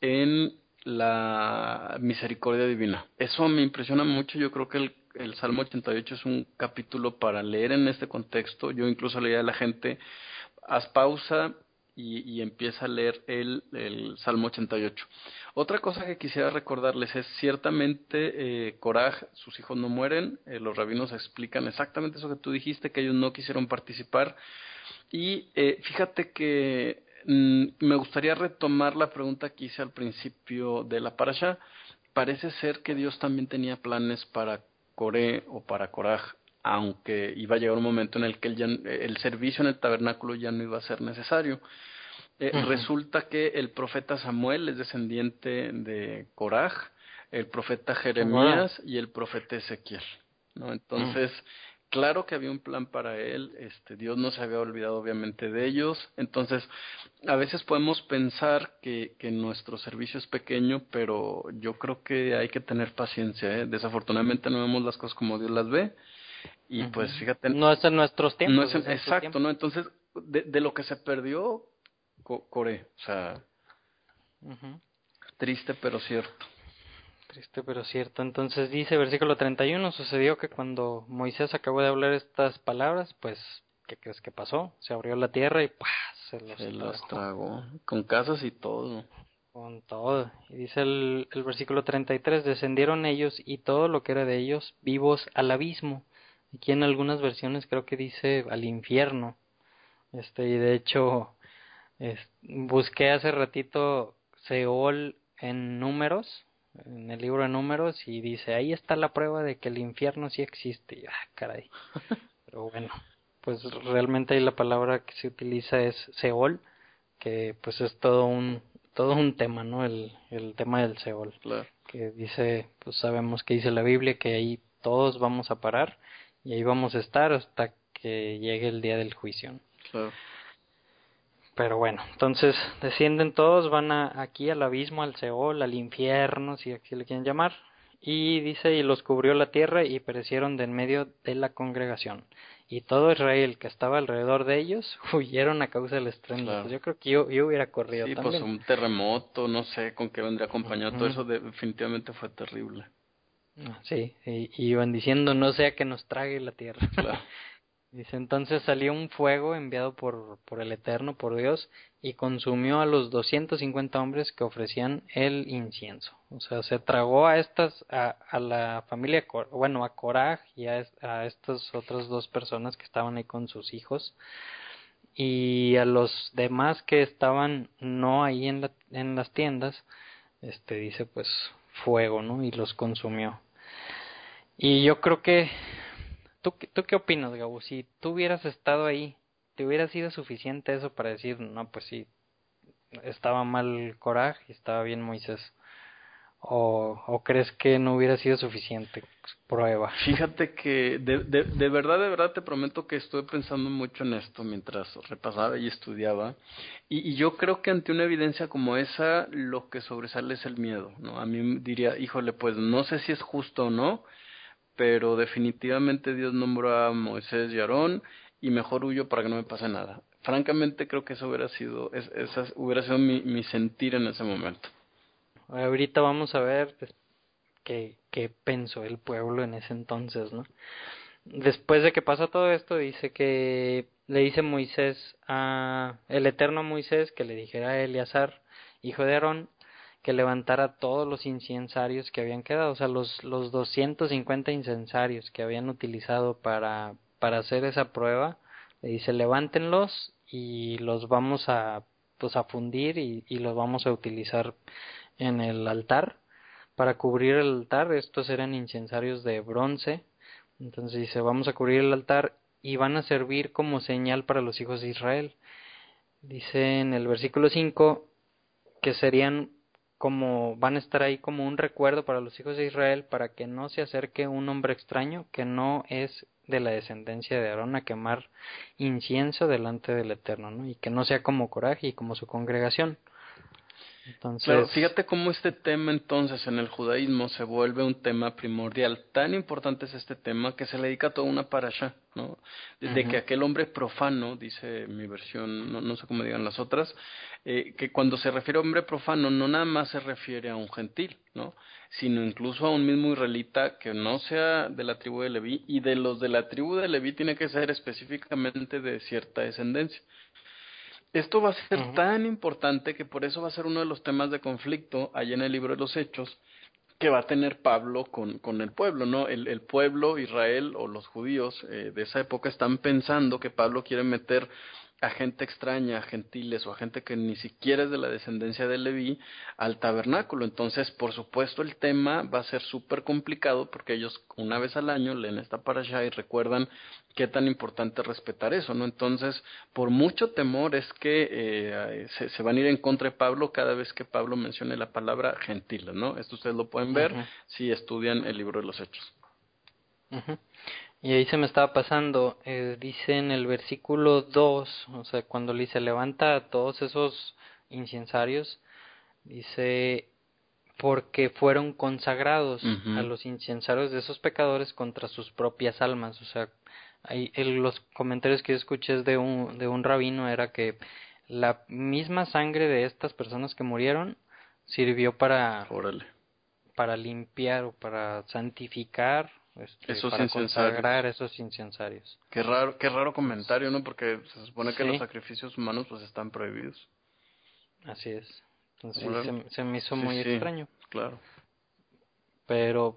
en la misericordia divina. Eso me impresiona mucho, yo creo que el, el Salmo 88 es un capítulo para leer en este contexto. Yo incluso leía a la gente, haz pausa, y, empieza a leer el, el, Salmo 88. Otra cosa que quisiera recordarles es, ciertamente, eh, Coraj, sus hijos no mueren, eh, los rabinos explican exactamente eso que tú dijiste, que ellos no quisieron participar. Y eh, fíjate que mm, me gustaría retomar la pregunta que hice al principio de la parasha. Parece ser que Dios también tenía planes para Coré o para Coraj aunque iba a llegar un momento en el que el, el servicio en el tabernáculo ya no iba a ser necesario. Eh, resulta que el profeta Samuel es descendiente de Coraj, el profeta Jeremías y el profeta Ezequiel. ¿no? Entonces, claro que había un plan para él, este, Dios no se había olvidado obviamente de ellos. Entonces, a veces podemos pensar que, que nuestro servicio es pequeño, pero yo creo que hay que tener paciencia. ¿eh? Desafortunadamente no vemos las cosas como Dios las ve y pues fíjate. No es en nuestros tiempos. No es exacto, ¿no? Entonces, de, de, lo que se perdió, Core, o sea. Triste pero cierto. Triste pero cierto. Entonces dice versículo 31, sucedió que cuando Moisés acabó de hablar estas palabras, pues, ¿qué crees que pasó? Se abrió la tierra y ¡pah! se los, se los tragó. Con casas y todo. Con todo. Y dice el, el versículo 33, descendieron ellos y todo lo que era de ellos vivos al abismo Aquí en algunas versiones creo que dice al infierno. Este, y de hecho, busqué hace ratito Seol en números, en el libro de números, y dice, ahí está la prueba de que el infierno sí existe. ah, caray. Pero bueno, pues realmente ahí la palabra que se utiliza es Seol, que pues es todo un todo un tema, ¿no? El, el tema del Seol. Claro. Que dice, pues sabemos que dice la Biblia que ahí todos vamos a parar y ahí vamos a estar hasta que llegue el día del juicio. Claro. Pero bueno, entonces descienden todos, van a, aquí al abismo, al Seol, al infierno, si así le quieren llamar. Y dice, y los cubrió la tierra y perecieron de en medio de la congregación. Y todo Israel que estaba alrededor de ellos huyeron a causa del estruendo. Pues yo creo que yo, yo hubiera corrido sí, también. pues un terremoto, no sé con qué vendría acompañado. Todo eso definitivamente fue terrible. Sí, y, iban diciendo, no sea que nos trague la tierra. Dice, entonces salió un fuego enviado por, por el Eterno, por Dios, y consumió a los 250 hombres que ofrecían el incienso. O sea, se tragó a estas, a, a la familia, bueno, a Coraj y a, a estas otras dos personas que estaban ahí con sus hijos, y a los demás que estaban no ahí en, la, en las tiendas, este dice pues fuego, ¿no? Y los consumió. Y yo creo que ¿Tú, ¿Tú qué opinas, Gabo? Si tú hubieras estado ahí, ¿te hubiera sido suficiente eso para decir, no, pues sí, estaba mal Coraje y estaba bien Moisés? ¿O, ¿O crees que no hubiera sido suficiente prueba? Fíjate que de, de, verdad, de verdad te prometo que estuve pensando mucho en esto mientras repasaba y estudiaba. Y, y yo creo que ante una evidencia como esa, lo que sobresale es el miedo, ¿no? A mí diría, híjole, pues no sé si es justo o no, pero definitivamente Dios nombró a Moisés y Aarón y mejor huyo para que no me pase nada. Francamente creo que eso hubiera sido, es, esa hubiera sido mi, mi sentir en ese momento. Ahorita vamos a ver qué, qué pensó el pueblo en ese entonces, ¿no? Después de que pasa todo esto, dice que le dice Moisés a el eterno Moisés que le dijera a Eleazar, hijo de Aarón, que levantara todos los incensarios que habían quedado, o sea, los, los 250 incensarios que habían utilizado para, para hacer esa prueba, le dice levántenlos y los vamos a, pues, a fundir y, y los vamos a utilizar en el altar para cubrir el altar, estos eran incensarios de bronce, entonces dice vamos a cubrir el altar y van a servir como señal para los hijos de Israel. Dice en el versículo 5 que serían como van a estar ahí como un recuerdo para los hijos de Israel para que no se acerque un hombre extraño que no es de la descendencia de Aarón a quemar incienso delante del Eterno, ¿no? Y que no sea como Coraje y como su congregación. Entonces, fíjate cómo este tema entonces en el judaísmo se vuelve un tema primordial. Tan importante es este tema que se le dedica toda una parasha, ¿no? Desde que aquel hombre profano, dice mi versión, no, no sé cómo digan las otras, eh, que cuando se refiere a hombre profano no nada más se refiere a un gentil, ¿no? Sino incluso a un mismo israelita que no sea de la tribu de Leví y de los de la tribu de Leví tiene que ser específicamente de cierta descendencia. Esto va a ser tan importante que por eso va a ser uno de los temas de conflicto allá en el libro de los Hechos que va a tener Pablo con, con el pueblo, ¿no? El, el pueblo, Israel o los judíos eh, de esa época están pensando que Pablo quiere meter a gente extraña, a gentiles o a gente que ni siquiera es de la descendencia de Leví al tabernáculo. Entonces, por supuesto, el tema va a ser súper complicado porque ellos una vez al año leen esta parasha y recuerdan qué tan importante es respetar eso, ¿no? Entonces, por mucho temor es que eh, se, se, van a ir en contra de Pablo cada vez que Pablo mencione la palabra gentiles, ¿no? Esto ustedes lo pueden ver si estudian el libro de los Hechos. Y ahí se me estaba pasando, eh, dice en el versículo 2, o sea, cuando le dice levanta a todos esos incensarios, dice porque fueron consagrados a los incensarios de esos pecadores contra sus propias almas, o sea, ahí los comentarios que yo escuché de un, de un rabino era que la misma sangre de estas personas que murieron sirvió para, para limpiar o para santificar este, esos para consagrar esos incensarios. Qué raro, qué raro comentario, ¿no? Porque se supone que los sacrificios humanos pues están prohibidos. Así es. Entonces se, se, me hizo muy extraño. Claro. Pero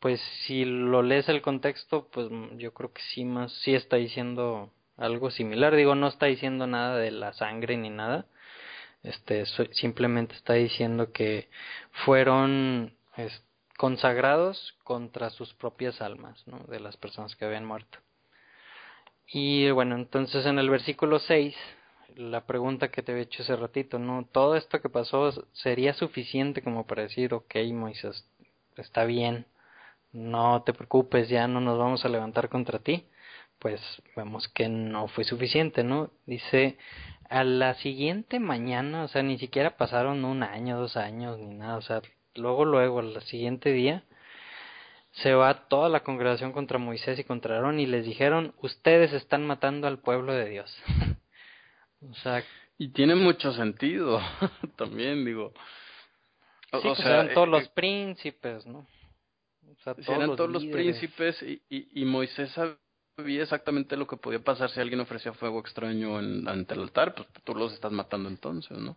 pues si lo lees el contexto, pues yo creo que sí más sí está diciendo algo similar. Digo, no está diciendo nada de la sangre ni nada. Este simplemente está diciendo que fueron consagrados contra sus propias almas, ¿no? de las personas que habían muerto. Y bueno, entonces en el versículo 6, la pregunta que te había hecho hace ratito, ¿no? Todo esto que pasó sería suficiente como para decir, ok, Moisés, está bien, no te preocupes, ya no nos vamos a levantar contra ti. Pues vemos que no fue suficiente, ¿no? Dice, a la siguiente mañana, o sea, ni siquiera pasaron un año, dos años, ni nada, o sea, luego, luego, al siguiente día, se va toda la congregación contra Moisés y contra Aarón y les dijeron, ustedes están matando al pueblo de Dios. o sea... Y tiene mucho sentido, también digo. O, sí, sea, eran todos eh, los eh, príncipes, ¿no? O sea, todos eran todos los príncipes y, y, y, Moisés sabía exactamente lo que podía pasar si alguien ofrecía fuego extraño en, ante el altar, pues tú los estás matando entonces, ¿no?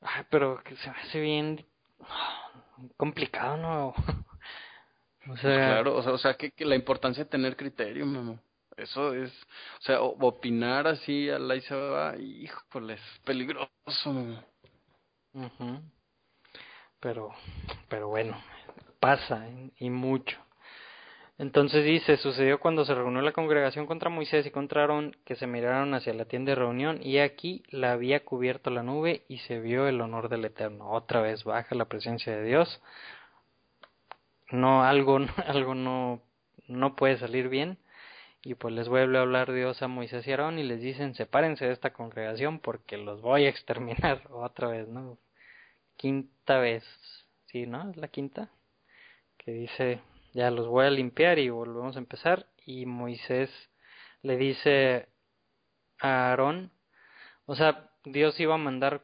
Ay, pero que se me hace bien complicado, ¿no? o sea... claro, o sea, o sea que, la importancia de tener criterio, mamá. Eso es, o sea, opinar así a la y se va, híjole, es peligroso, mamá. Pero, pero bueno, pasa y mucho. Entonces dice, sucedió cuando se reunió la congregación contra Moisés y contra Aarón, que se miraron hacia la tienda de reunión, y aquí la había cubierto la nube y se vio el honor del Eterno. Otra vez baja la presencia de Dios. No, algo, algo no, no puede salir bien. Y pues les vuelve a hablar Dios a Moisés y Aarón y les dicen, sepárense de esta congregación porque los voy a exterminar otra vez, ¿no? Quinta vez, sí, ¿no? Es la quinta que dice, ya los voy a limpiar y volvemos a empezar. Y Moisés le dice a Aarón, o sea, Dios iba a mandar,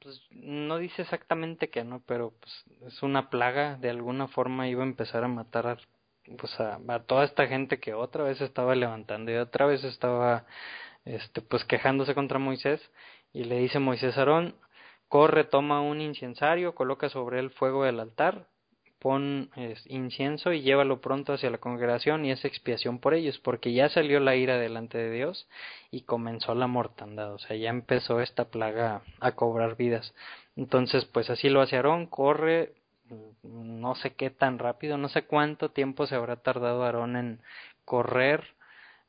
pues no dice exactamente que no, pero pues es una plaga, de alguna forma iba a empezar a matar a, pues a, a toda esta gente que otra vez estaba levantando y otra vez estaba este pues quejándose contra Moisés y le dice Moisés a Aarón, corre, toma un incensario, coloca sobre el fuego del altar pon incienso y llévalo pronto hacia la congregación y es expiación por ellos, porque ya salió la ira delante de Dios y comenzó la mortandad, o sea, ya empezó esta plaga a cobrar vidas. Entonces, pues así lo hace Aarón, corre, no sé qué tan rápido, no sé cuánto tiempo se habrá tardado Aarón en correr,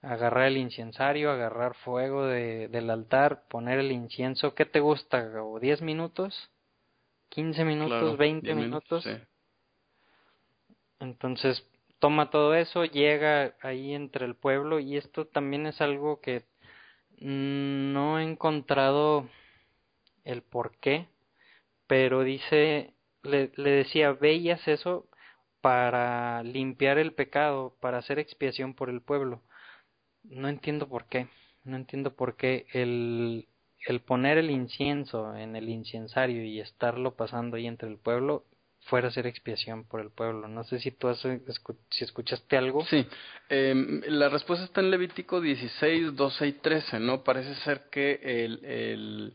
agarrar el incensario, agarrar fuego de, del altar, poner el incienso, ¿qué te gusta? ¿O 10 minutos? ¿15 minutos? ¿20 minutos? Entonces toma todo eso, llega ahí entre el pueblo y esto también es algo que no he encontrado el por qué, pero dice, le, le decía, veías eso para limpiar el pecado, para hacer expiación por el pueblo. No entiendo por qué, no entiendo por qué el, el poner el incienso en el incensario y estarlo pasando ahí entre el pueblo fuera a hacer expiación por el pueblo. No sé si tú has, si escuchaste algo. Sí, eh, la respuesta está en Levítico 16, 12 y 13, ¿no? Parece ser que el, el,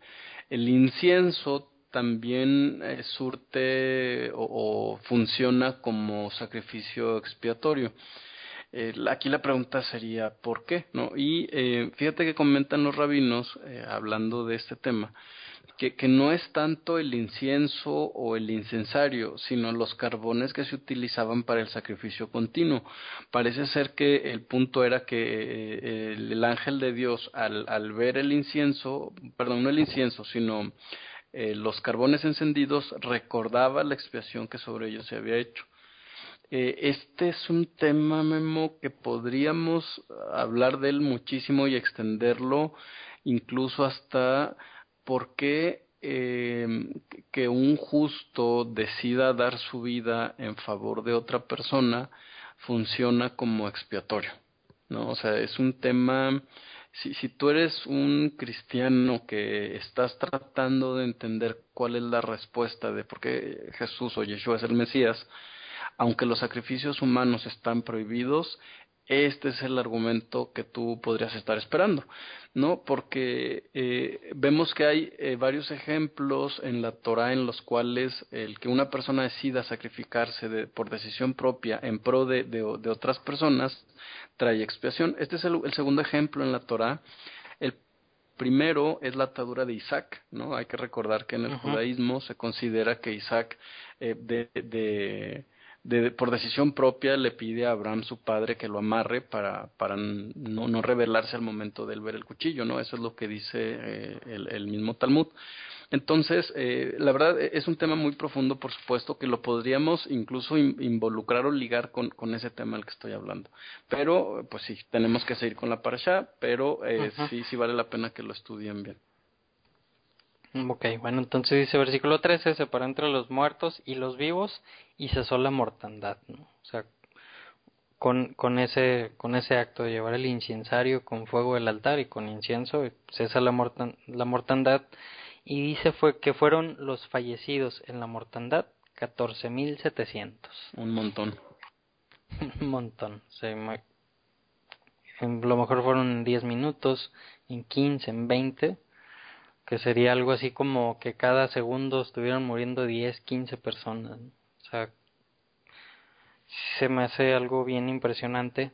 el incienso también eh, surte o, funciona como sacrificio expiatorio. Eh, aquí la pregunta sería ¿por qué? ¿no? Y eh, fíjate que comentan los rabinos eh, hablando de este tema que, no es tanto el incienso o el incensario, sino los carbones que se utilizaban para el sacrificio continuo. Parece ser que el punto era que eh, el, ángel de Dios, al, al, ver el incienso, perdón, no el incienso, sino eh, los carbones encendidos, recordaba la expiación que sobre ellos se había hecho. Eh, este es un tema, Memo, que podríamos hablar de él muchísimo y extenderlo incluso hasta ¿por qué eh, que un justo decida dar su vida en favor de otra persona funciona como expiatorio? ¿no? O sea, es un tema, si, si tú eres un cristiano que estás tratando de entender cuál es la respuesta de por qué Jesús o Yeshua es el Mesías, aunque los sacrificios humanos están prohibidos, este es el argumento que tú podrías estar esperando, ¿no? Porque eh, vemos que hay eh, varios ejemplos en la Torah en los cuales el que una persona decida sacrificarse de, por decisión propia en pro de, de, otras personas trae expiación. Este es el, segundo ejemplo en la Torah. El primero es la atadura de Isaac, ¿no? Hay que recordar que en el judaísmo se considera que Isaac eh, de de, por decisión propia le pide a Abraham su padre que lo amarre para, para no, no revelarse al momento de él ver el cuchillo, ¿no? Eso es lo que dice eh, el, el, mismo Talmud. Entonces, eh, la verdad es un tema muy profundo, por supuesto, que lo podríamos incluso involucrar o ligar con, con ese tema al que estoy hablando. Pero, pues sí, tenemos que seguir con la parasha, pero eh, sí, sí vale la pena que lo estudien bien. Ok, bueno, entonces dice versículo 13, separó entre los muertos y los vivos y cesó la mortandad, ¿no? O sea, con, con, ese, con ese acto de llevar el incensario con fuego del altar y con incienso, cesa la, mortan, la mortandad y dice fue que fueron los fallecidos en la mortandad 14.700. Un montón. Un montón. Se lo mejor fueron en 10 minutos, en 15, en 20, que sería algo así como que cada segundo estuvieran muriendo 10, 15 personas. Sea, se me hace algo bien impresionante.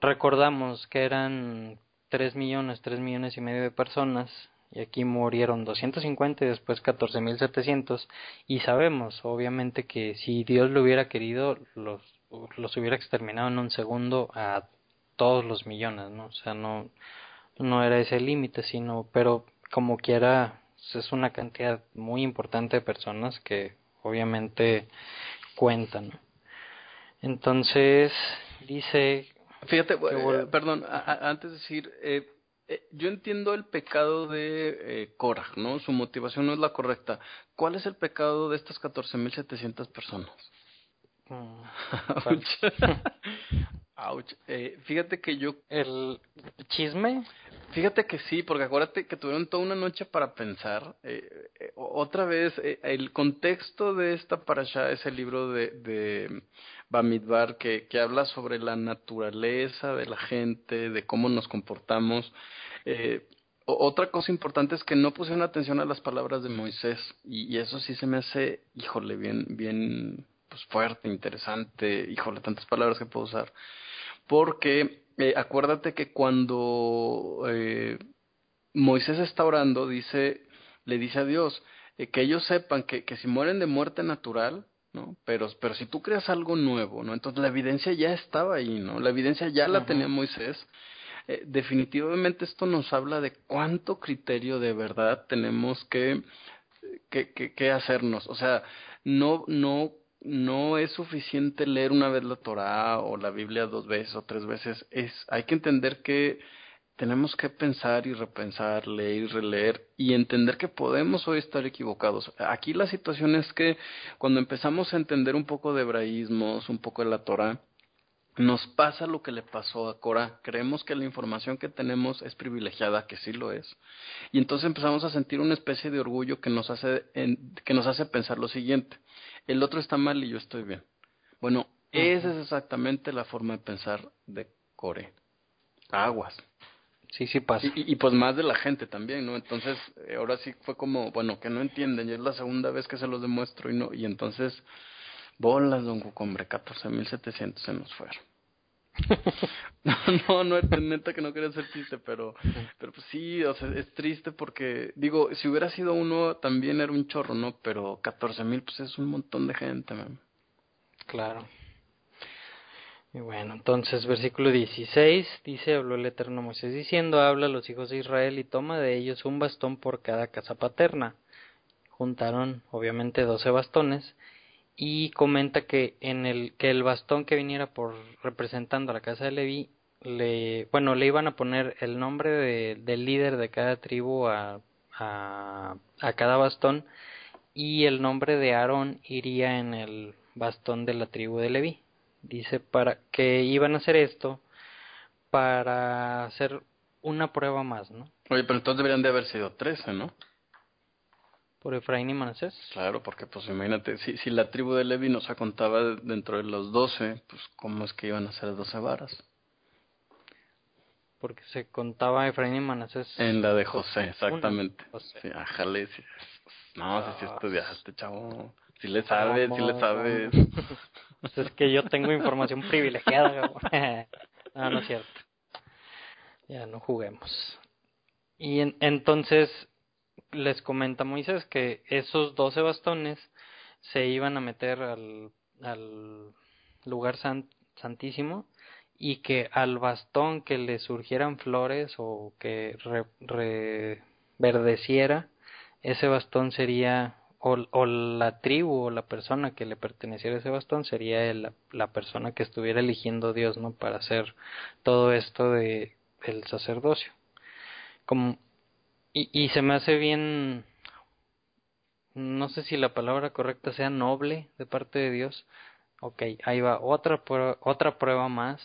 Recordamos que eran 3 millones, 3 millones y medio de personas y aquí murieron 250 y después 14.700 y sabemos obviamente que si Dios lo hubiera querido los, los hubiera exterminado en un segundo a todos los millones, ¿no? O sea, no, no era ese límite, sino, pero como quiera, es una cantidad muy importante de personas que obviamente cuentan. Entonces, dice... Fíjate, eh, perdón, antes de decir, eh, eh, yo entiendo el pecado de eh, ¿no? Su motivación no es la correcta. ¿Cuál es el pecado de estas 14.700 personas? Mm, Ouch. Eh, fíjate que yo... ¿El chisme? Fíjate que sí, porque acuérdate que tuvieron toda una noche para pensar. Eh, eh otra vez, el contexto de esta parasha es el libro de, de Bamidbar que, que habla sobre la naturaleza de la gente, de cómo nos comportamos. Eh, otra cosa importante es que no pusieron atención a las palabras de Moisés y, y eso sí se me hace, híjole, bien, bien pues fuerte, interesante, híjole, tantas palabras que puedo usar porque eh, acuérdate que cuando eh, Moisés está orando, dice, le dice a Dios eh, que ellos sepan que, que si mueren de muerte natural, ¿no? Pero, pero si tú creas algo nuevo, ¿no? Entonces la evidencia ya estaba ahí, ¿no? La evidencia ya la tenía Moisés. Eh, definitivamente esto nos habla de cuánto criterio de verdad tenemos que, que, que, que hacernos. O sea, no, no no es suficiente leer una vez la Torah o la Biblia dos veces o tres veces. Es, hay que entender que tenemos que pensar y repensar, leer y releer y entender que podemos hoy estar equivocados. Aquí la situación es que cuando empezamos a entender un poco de hebraísmos, un poco de la Torah, nos pasa lo que le pasó a Cora. Creemos que la información que tenemos es privilegiada, que sí lo es. Y entonces empezamos a sentir una especie de orgullo que nos hace, que nos hace pensar lo siguiente el otro está mal y yo estoy bien. Bueno, esa es exactamente la forma de pensar de Core. Aguas. Sí, sí pasa. Y, y, pues más de la gente también, ¿no? Entonces, eh, ahora sí fue como, bueno, que no entienden, y es la segunda vez que se los demuestro y no, y entonces, bolas, don Cucombre, 14.700 se nos fueron. no, no, no neta que no quería hacer chiste, pero, pero pues sí, o sea, es triste porque, digo, si hubiera sido uno también era un chorro, ¿no? Pero catorce mil, pues es un montón de gente, man. Claro. Y bueno, entonces versículo 16 dice, habló el Eterno Moisés diciendo, habla a los hijos de Israel y toma de ellos un bastón por cada casa paterna. Juntaron obviamente doce bastones y comenta que en el que el bastón que viniera por representando a la casa de Levi le bueno le iban a poner el nombre de, del líder de cada tribu a, a, cada bastón y el nombre de Aarón iría en el bastón de la tribu de Levi. Dice para que iban a hacer esto para hacer una prueba más no oye pero entonces deberían de haber sido trece no por Efraín y Manasés. Claro, porque pues imagínate, si, si la tribu de Levi nos contaba dentro de los doce, pues cómo es que iban a ser doce varas. Porque se contaba Efraín y Manasés. En la de José, exactamente. Sí, ajale, sí. No, si sí, estudiaste, chavo. Si le sabes, si le sabes. Pues es que yo tengo información privilegiada. no, no es cierto. Ya no juguemos. Y en, entonces les comenta Moisés que esos doce bastones se iban a meter al, al lugar santísimo y que al bastón que le surgieran flores o que reverdeciera, ese bastón sería, o, o, la tribu o la persona que le perteneciera a ese bastón sería el, la persona que estuviera eligiendo Dios, ¿no? Para hacer todo esto de el sacerdocio. Como y, se me hace bien, no sé si la palabra correcta sea noble de parte de Dios. Ok, ahí va otra prueba, otra prueba más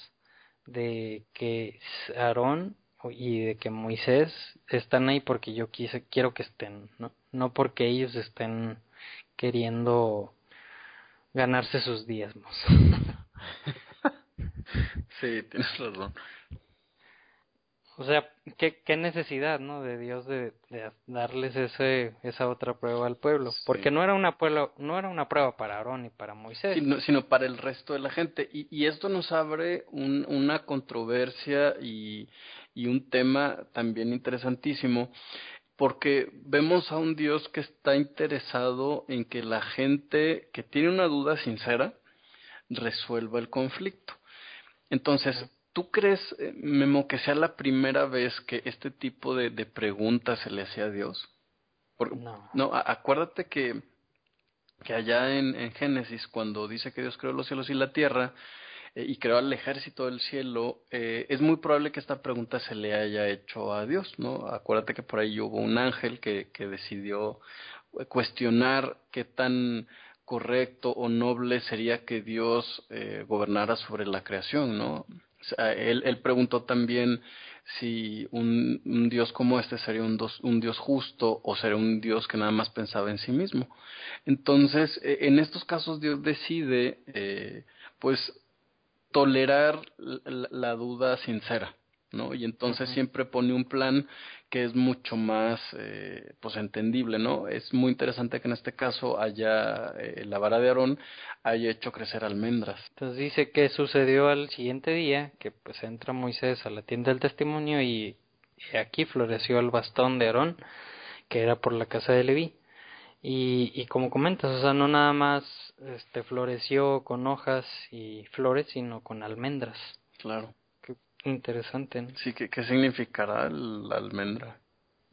de que Aarón y de que Moisés están ahí porque yo quise, quiero que estén, ¿no? No porque ellos estén queriendo ganarse sus diezmos. Sí, tienes razón. O sea, ¿qué, qué necesidad, ¿no? De Dios de, de darles ese, esa otra prueba al pueblo. Porque no era una prueba, no era una prueba para Aarón y para Moisés. Sino, sino para el resto de la gente. Y, y esto nos abre un, una controversia y, y un tema también interesantísimo. Porque vemos a un Dios que está interesado en que la gente que tiene una duda sincera resuelva el conflicto. Entonces, ¿Tú crees, eh, Memo, que sea la primera vez que este tipo de, de preguntas se le hacía a Dios? no. No, acuérdate que, que allá en, en, Génesis, cuando dice que Dios creó los cielos y la tierra eh, y creó al ejército del cielo, eh, es muy probable que esta pregunta se le haya hecho a Dios, ¿no? Acuérdate que por ahí hubo un ángel que, que decidió cuestionar qué tan correcto o noble sería que Dios eh, gobernara sobre la creación, ¿no? Él, preguntó también si un, Dios como este sería un, Dios justo o sería un Dios que nada más pensaba en sí mismo. Entonces, eh, en estos casos Dios decide, eh, pues, tolerar la, duda sincera, ¿no? Y entonces uh -huh. siempre pone un plan que es mucho más, eh, pues, entendible, ¿no? Es muy interesante que en este caso haya, eh, la vara de Aarón haya hecho crecer almendras. Entonces dice que sucedió al siguiente día, que pues entra Moisés a la tienda del testimonio y, y aquí floreció el bastón de Aarón, que era por la casa de Leví. Y, y como comentas, o sea, no nada más este floreció con hojas y flores, sino con almendras. Claro. Interesante. ¿no? Sí, ¿qué, ¿qué significará la almendra?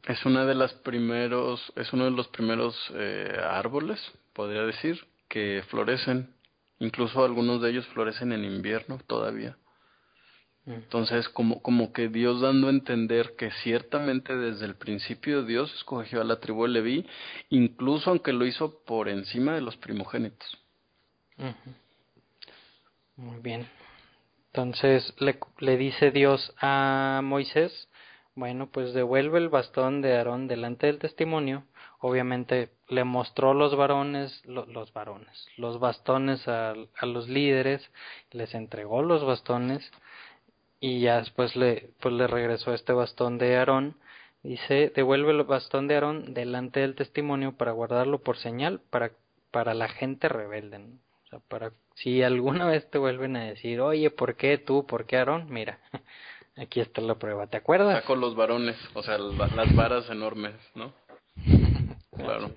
Es una de las primeros, es uno de los primeros eh, árboles, podría decir, que florecen. Incluso algunos de ellos florecen en invierno todavía. Entonces, como, como que Dios dando a entender que ciertamente desde el principio Dios escogió a la tribu de Leví, incluso aunque lo hizo por encima de los primogénitos. Uh -huh. Muy bien. Entonces le, le dice Dios a Moisés, bueno, pues devuelve el bastón de Aarón delante del testimonio. Obviamente le mostró los varones, lo, los varones, los bastones a, a, los líderes, les entregó los bastones y ya después le, pues le regresó este bastón de Aarón. Dice, devuelve el bastón de Aarón delante del testimonio para guardarlo por señal para, para la gente rebelde. O sea, para si alguna vez te vuelven a decir, oye, ¿por qué tú? ¿Por qué Aarón? Mira, aquí está la prueba, ¿te acuerdas? Con los varones, o sea, las varas enormes, ¿no? claro.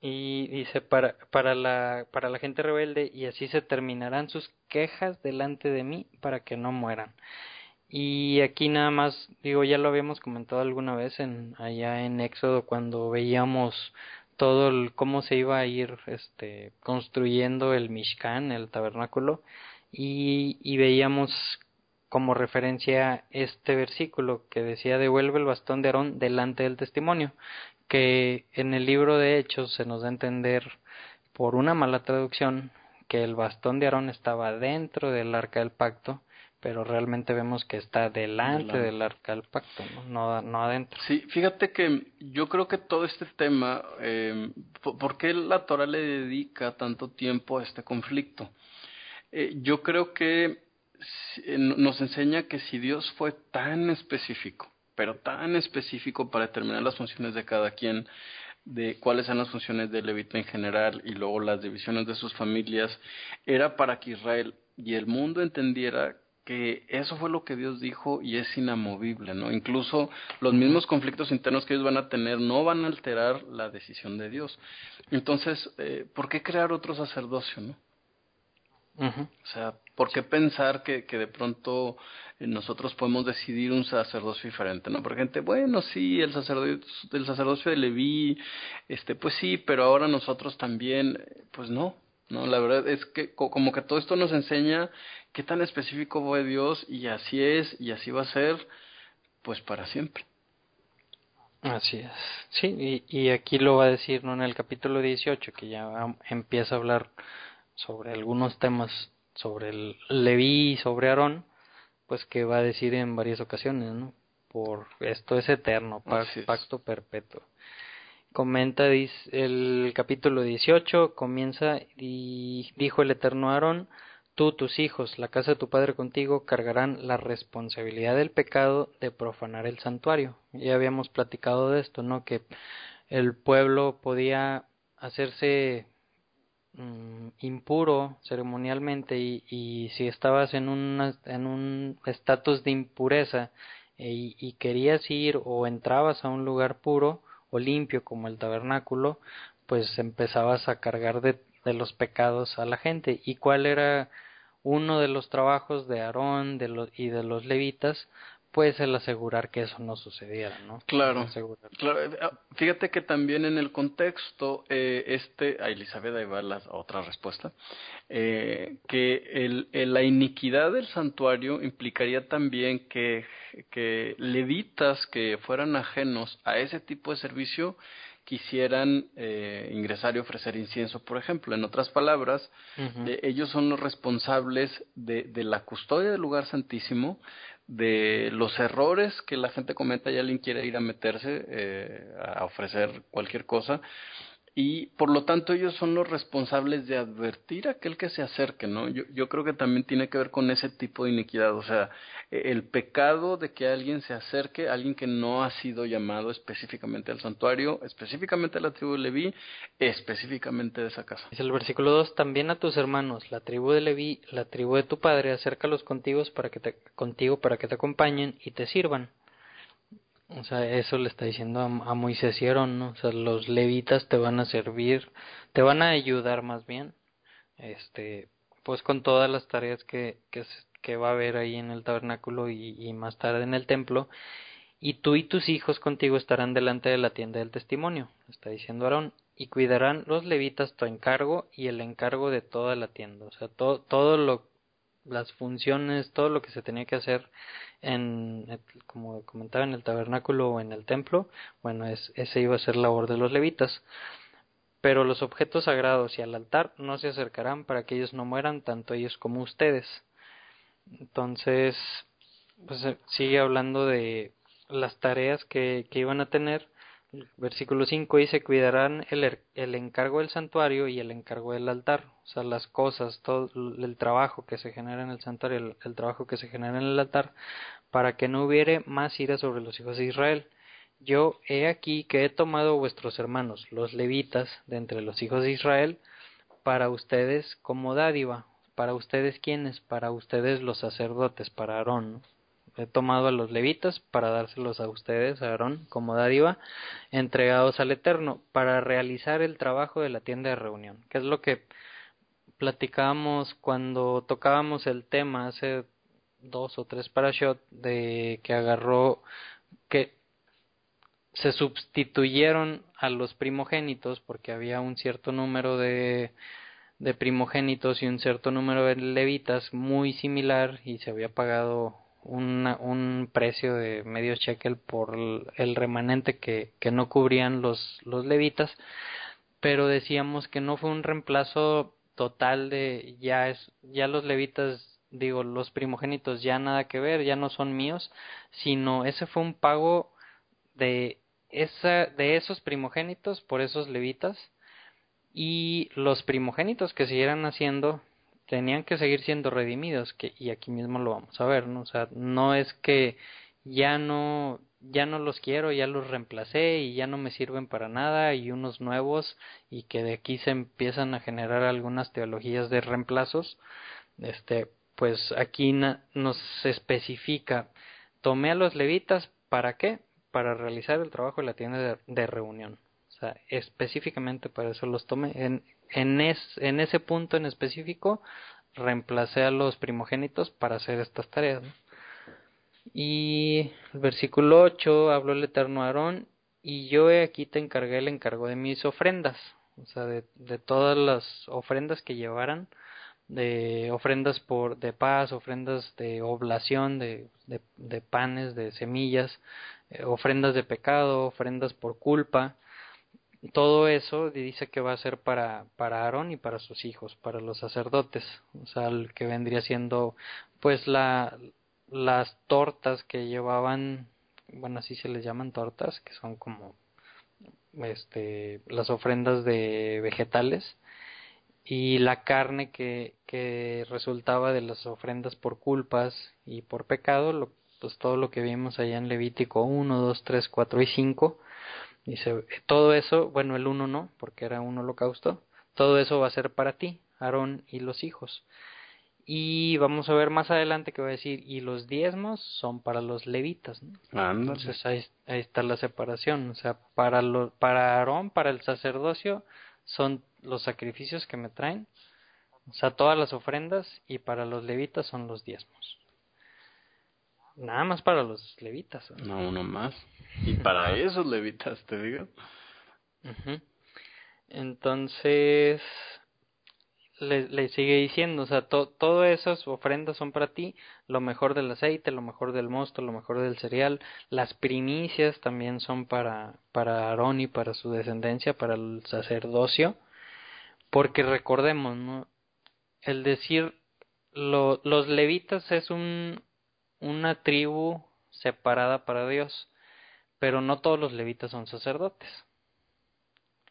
Y dice, para, para, la, para la gente rebelde, y así se terminarán sus quejas delante de mí para que no mueran. Y aquí nada más, digo, ya lo habíamos comentado alguna vez en allá en Éxodo cuando veíamos todo el, cómo se iba a ir este construyendo el Mishkan, el tabernáculo, y, y veíamos como referencia este versículo que decía devuelve el bastón de Aarón delante del testimonio, que en el libro de Hechos se nos da a entender por una mala traducción que el bastón de Aarón estaba dentro del arca del pacto pero realmente vemos que está delante, delante. del arca del pacto, ¿no? ¿no? No, adentro. Sí, fíjate que yo creo que todo este tema, eh, ¿por qué la Torah le dedica tanto tiempo a este conflicto? Eh, yo creo que nos enseña que si Dios fue tan específico, pero tan específico para determinar las funciones de cada quien, de cuáles son las funciones de Levita en general y luego las divisiones de sus familias, era para que Israel y el mundo entendiera que eso fue lo que Dios dijo y es inamovible, ¿no? Incluso los mismos conflictos internos que ellos van a tener no van a alterar la decisión de Dios. Entonces, eh, ¿por qué crear otro sacerdocio, no? Uh -huh. O sea, ¿por qué pensar que, que de pronto nosotros podemos decidir un sacerdocio diferente, no? Porque gente, bueno, sí, el sacerdocio, el sacerdocio de Leví, este, pues sí, pero ahora nosotros también, pues no, no, la verdad es que como que todo esto nos enseña qué tan específico fue Dios y así es y así va a ser, pues para siempre. Así es. Sí, y, y aquí lo va a decir ¿no? en el capítulo 18, que ya empieza a hablar sobre algunos temas sobre el Leví y sobre Aarón, pues que va a decir en varias ocasiones, ¿no? Por esto es eterno, pacto, pacto perpetuo comenta el capítulo 18, comienza y dijo el eterno Aarón, Tú, tus hijos, la casa de tu padre contigo, cargarán la responsabilidad del pecado de profanar el santuario. Ya habíamos platicado de esto, ¿no? Que el pueblo podía hacerse mm, impuro ceremonialmente y, y, si estabas en, en un estatus de impureza e, y querías ir o entrabas a un lugar puro o limpio como el tabernáculo, pues empezabas a cargar de, de los pecados a la gente. ¿Y cuál era uno de los trabajos de Aarón de y de los levitas? Pues el asegurar que eso no sucediera, ¿no? Claro, claro. Eh, ah, fíjate que también en el contexto, eh, este, a Elizabeth, ahí va la otra respuesta, eh, que el, la iniquidad del santuario implicaría también que, que levitas que fueran ajenos a ese tipo de servicio quisieran eh, ingresar y ofrecer incienso, por ejemplo. En otras palabras, eh, ellos son los responsables de, de, la custodia del lugar santísimo, de los errores que la gente cometa y alguien quiere ir a meterse eh, a ofrecer cualquier cosa y por lo tanto ellos son los responsables de advertir a aquel que se acerque, ¿no? Yo, yo creo que también tiene que ver con ese tipo de iniquidad, o sea, e, el pecado de que alguien se acerque, alguien que no ha sido llamado específicamente al santuario, específicamente a la tribu de Leví, específicamente de esa casa. Es el versículo 2, también a tus hermanos, la tribu de Leví, la tribu de tu padre, acércalos contigo para que te, contigo para que te acompañen y te sirvan. O sea, eso le está diciendo a, Moisés y Aarón, ¿no? O sea, los levitas te van a servir, te van a ayudar más bien, este, pues con todas las tareas que, que, va a haber ahí en el tabernáculo y, más tarde en el templo, y tú y tus hijos contigo estarán delante de la tienda del testimonio, está diciendo Aarón, y cuidarán los levitas tu encargo y el encargo de toda la tienda, o sea, todo, todo lo las funciones, todo lo que se tenía que hacer en, como comentaba, en el tabernáculo o en el templo, bueno, es, ese iba a ser labor de los levitas. Pero los objetos sagrados y al altar no se acercarán para que ellos no mueran, tanto ellos como ustedes. Entonces, pues eh, sigue hablando de las tareas que, que iban a tener versículo 5 dice, cuidarán el, er, el, encargo del santuario y el encargo del altar, o sea, las cosas, todo el trabajo que se genera en el santuario, el, el trabajo que se genera en el altar, para que no hubiere más ira sobre los hijos de Israel. Yo he aquí que he tomado vuestros hermanos, los levitas, de entre los hijos de Israel, para ustedes como dádiva. ¿Para ustedes quiénes? Para ustedes los sacerdotes, para Aarón he tomado a los levitas para dárselos a ustedes, a Aarón, como dádiva, entregados al Eterno, para realizar el trabajo de la tienda de reunión, que es lo que platicábamos cuando tocábamos el tema hace dos o tres parashot de que agarró que se sustituyeron a los primogénitos porque había un cierto número de de primogénitos y un cierto número de levitas muy similar y se había pagado un precio de medio shekel por el remanente que, que no cubrían los, los levitas, pero decíamos que no fue un reemplazo total de ya es ya los levitas digo los primogénitos ya nada que ver ya no son míos sino ese fue un pago de esa de esos primogénitos por esos levitas y los primogénitos que siguieran haciendo tenían que seguir siendo redimidos, que, y aquí mismo lo vamos a ver, ¿no? O sea, no es que ya no, ya no los quiero, ya los reemplacé y ya no me sirven para nada y unos nuevos y que de aquí se empiezan a generar algunas teologías de reemplazos, este, pues aquí nos especifica, tomé a los levitas, ¿para qué? Para realizar el trabajo de la tienda de, de reunión. O sea, específicamente para eso los tomé. En, en, es, en ese punto en específico reemplacé a los primogénitos para hacer estas tareas. Y el versículo 8 habló el eterno Aarón y yo aquí te encargué el encargo de mis ofrendas, o sea, de, de todas las ofrendas que llevaran, de ofrendas por de paz, ofrendas de oblación, de, de, de panes, de semillas, eh, ofrendas de pecado, ofrendas por culpa, todo eso dice que va a ser para, para Aarón y para sus hijos, para los sacerdotes, o sea, el que vendría siendo pues la, las tortas que llevaban, bueno, así se les llaman tortas, que son como este las ofrendas de vegetales y la carne que, que resultaba de las ofrendas por culpas y por pecado, lo, pues todo lo que vimos allá en Levítico 1, 2, 3, 4 y 5, dice, todo eso, bueno, el 1 no, porque era un holocausto, todo eso va a ser para ti, Aarón y los hijos. Y vamos a ver más adelante que va a decir, y los diezmos son para los levitas. ¿no? Entonces ahí, ahí, está la separación. O sea, para, lo, para Aarón, para el sacerdocio, son los sacrificios que me traen. O sea, todas las ofrendas. Y para los levitas son los diezmos. Nada más para los levitas. No, uno más. Y para esos levitas, te digo. Entonces, le, le, sigue diciendo, o sea, todas esas ofrendas son para ti, lo mejor del aceite, lo mejor del mosto, lo mejor del cereal, las primicias también son para, para Aarón y para su descendencia, para el sacerdocio, porque recordemos, ¿no? El decir lo, los levitas es un, una tribu separada para Dios, pero no todos los levitas son sacerdotes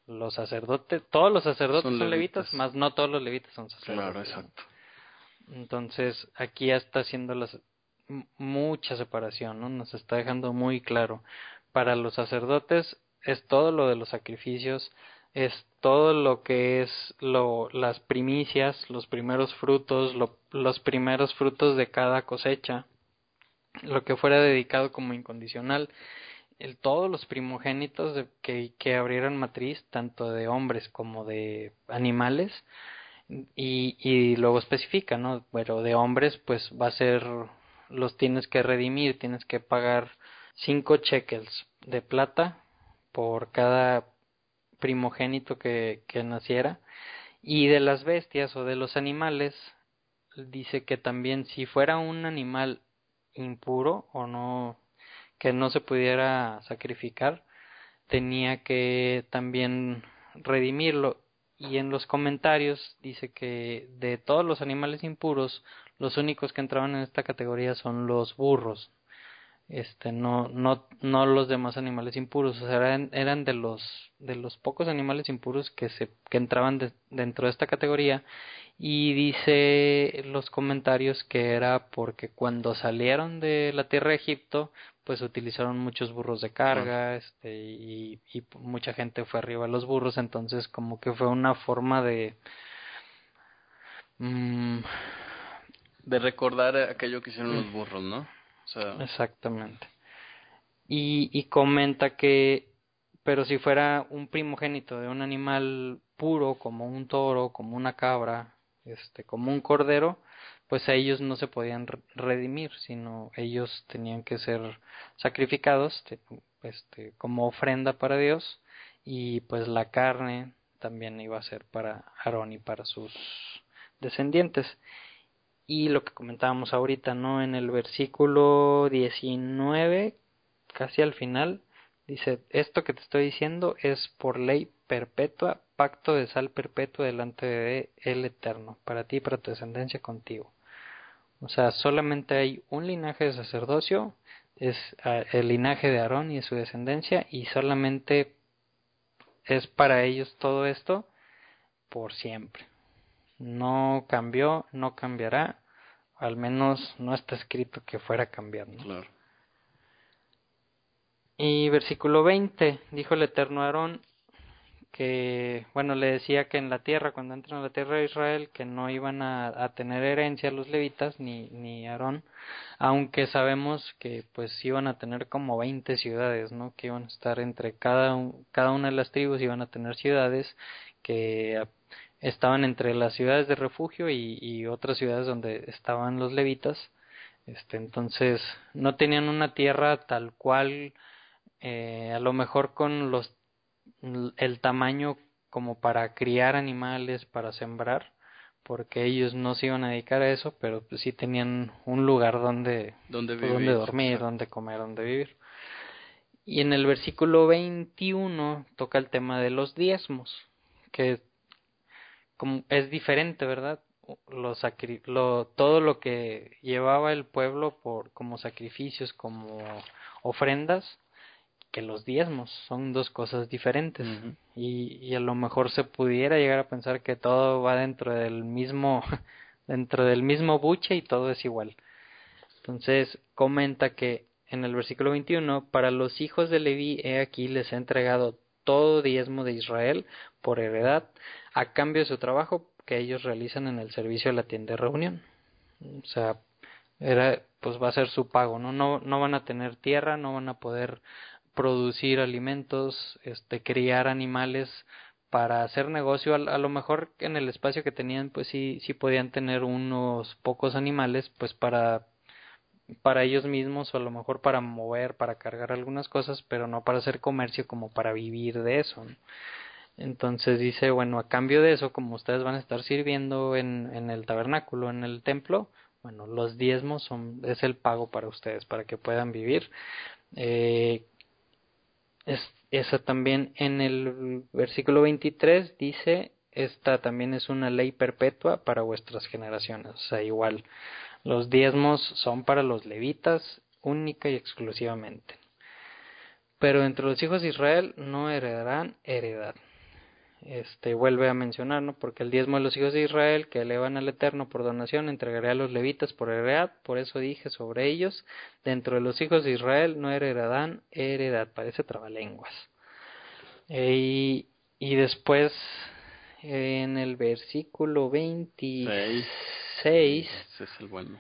los sacerdotes, todos los sacerdotes son, levitas, más no todos los levitas son sacerdotes. Claro, exacto. Entonces, aquí ya está haciendo las, mucha separación, ¿no? Nos está dejando muy claro. Para los sacerdotes es todo lo de los sacrificios, es todo lo que es lo, las primicias, los primeros frutos, lo, los primeros frutos de cada cosecha, lo que fuera dedicado como incondicional el, todos los primogénitos de, que, que matriz, tanto de hombres como de animales, y, y luego especifica, ¿no? Pero de hombres, pues va a ser, los tienes que redimir, tienes que pagar cinco shekels de plata por cada primogénito que, que naciera, y de las bestias o de los animales, dice que también si fuera un animal impuro o no que no se pudiera sacrificar, tenía que también redimirlo. Y en los comentarios dice que de todos los animales impuros, los únicos que entraban en esta categoría son los burros. Este, no, no, no los demás animales impuros, o sea, eran, eran de los, de los pocos animales impuros que se, que entraban dentro de esta categoría. Y dice los comentarios que era porque cuando salieron de la tierra de Egipto pues utilizaron muchos burros de carga este y, y mucha gente fue arriba de los burros. Entonces como que fue una forma de mm, de recordar aquello que hicieron los burros no exactamente y, y comenta que pero si fuera un primogénito de un animal puro como un toro como una cabra este como un cordero pues a ellos no se podían redimir, sino ellos tenían que ser sacrificados este, como ofrenda para Dios y pues la carne también iba a ser para Aarón y para sus descendientes. Y lo que comentábamos ahorita, ¿no? En el versículo 19, casi al final, dice, esto que te estoy diciendo es por ley perpetua, pacto de sal perpetua delante de el Eterno, para ti y para tu descendencia contigo. O sea, solamente hay un linaje de sacerdocio, es ah, el linaje de Aarón y su descendencia, y solamente es para ellos todo esto por siempre. No cambió, no cambiará, al menos no está escrito que fuera a cambiar. Claro. Y versículo 20, dijo el Eterno Aarón, que, bueno, le decía que en la tierra, cuando entran a la tierra de Israel, que no iban a, tener herencia los levitas ni, ni Aarón, aunque sabemos que pues iban a tener como 20 ciudades, ¿no? Que iban a estar entre cada, cada una de las tribus, iban a tener ciudades que estaban entre las ciudades de refugio y, y otras ciudades donde estaban los levitas. Este, entonces, no tenían una tierra tal cual, eh, a lo mejor con los el tamaño como para criar animales, para sembrar, porque ellos no se iban a dedicar a eso, pero pues sí tenían un lugar donde, donde, donde dormir, donde comer, donde vivir. Y en el versículo 21 toca el tema de los diezmos, que como es diferente, ¿verdad? Lo, lo, todo lo que llevaba el pueblo por como sacrificios, como ofrendas, que los diezmos son dos cosas diferentes. Y, y a lo mejor se pudiera llegar a pensar que todo va dentro del mismo dentro del mismo buche y todo es igual. Entonces comenta que en el versículo 21 para los hijos de Leví he aquí les he entregado todo diezmo de Israel por heredad a cambio de su trabajo que ellos realizan en el servicio de la tienda de reunión o sea era pues va a ser su pago no no no van a tener tierra no van a poder producir alimentos, este, criar animales para hacer negocio. A, lo mejor en el espacio que tenían, pues sí, sí podían tener unos pocos animales, pues para para ellos mismos o a lo mejor para mover, para cargar algunas cosas, pero no para hacer comercio como para vivir de eso. Entonces dice, bueno, a cambio de eso, como ustedes van a estar sirviendo en, en el tabernáculo, en el templo, bueno, los diezmos son, es el pago para ustedes, para que puedan vivir. Eh, es, esa también en el versículo 23 dice, esta también es una ley perpetua para vuestras generaciones. O sea, igual, los diezmos son para los levitas única y exclusivamente. Pero entre los hijos de Israel no heredarán heredad este vuelve a mencionar, ¿no? Porque el diezmo de los hijos de Israel que elevan al Eterno por donación entregaré a los levitas por heredad, por eso dije sobre ellos, dentro de los hijos de Israel no heredarán heredad, parece trabalenguas. E, y, y después en el versículo 26 ese es el bueno.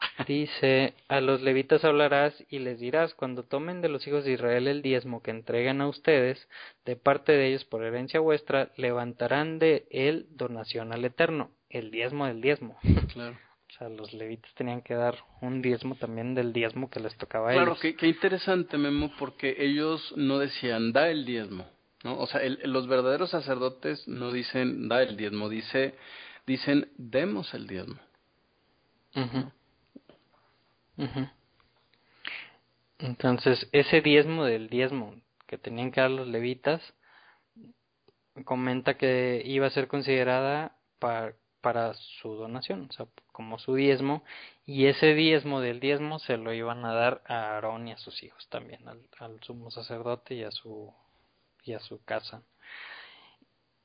Dice, a los levitas hablarás y les dirás, cuando tomen de los hijos de Israel el diezmo que entregan a ustedes, de parte de ellos por herencia vuestra, levantarán de él donación al Eterno, el diezmo del diezmo. Claro. O sea, los levitas tenían que dar un diezmo también del diezmo que les tocaba a ellos. Claro, qué, qué interesante, Memo, porque ellos no decían, da el diezmo. ¿no? O sea, los verdaderos sacerdotes no dicen, da el diezmo, dice, dicen, demos el diezmo. Entonces, ese diezmo del diezmo que tenían que dar los levitas, comenta que iba a ser considerada para, para su donación, o sea, como su diezmo, y ese diezmo del diezmo se lo iban a dar a Aarón y a sus hijos también, al, al sumo sacerdote y a su, y a su casa.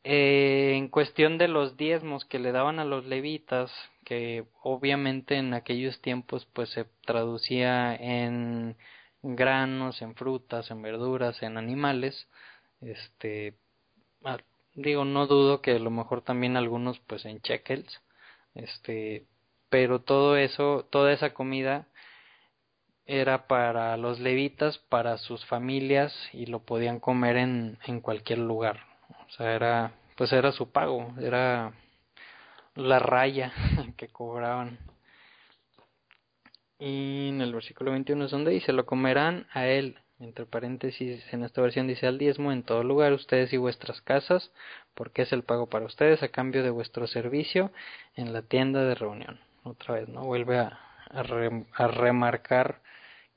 Eh, en cuestión de los diezmos que le daban a los levitas, que obviamente en aquellos tiempos pues se traducía en granos, en frutas, en verduras, en animales, este digo no dudo que a lo mejor también algunos pues en shekels, este pero todo eso, toda esa comida era para los levitas, para sus familias y lo podían comer en cualquier lugar, o sea, era, pues era su pago, era la raya que cobraban. Y en el versículo 21 es donde dice, lo comerán a él, entre paréntesis en esta versión dice al diezmo en todo lugar ustedes y vuestras casas, porque es el pago para ustedes a cambio de vuestro servicio en la tienda de reunión. Otra vez, ¿no? Vuelve a, a remarcar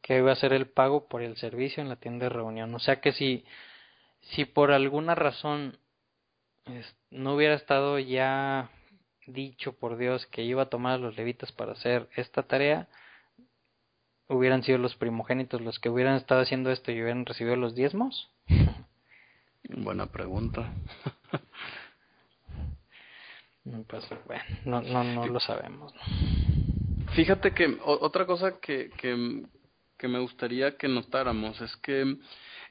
que va a ser el pago por el servicio en la tienda de reunión. O sea que si, si por alguna razón no hubiera estado ya dicho por Dios que iba a tomar a los levitas para hacer esta tarea, hubieran sido los primogénitos los que hubieran estado haciendo esto y hubieran recibido los diezmos? Buena pregunta. pues bueno, no, no, no lo sabemos. Fíjate que otra cosa que, que, que me gustaría que notáramos es que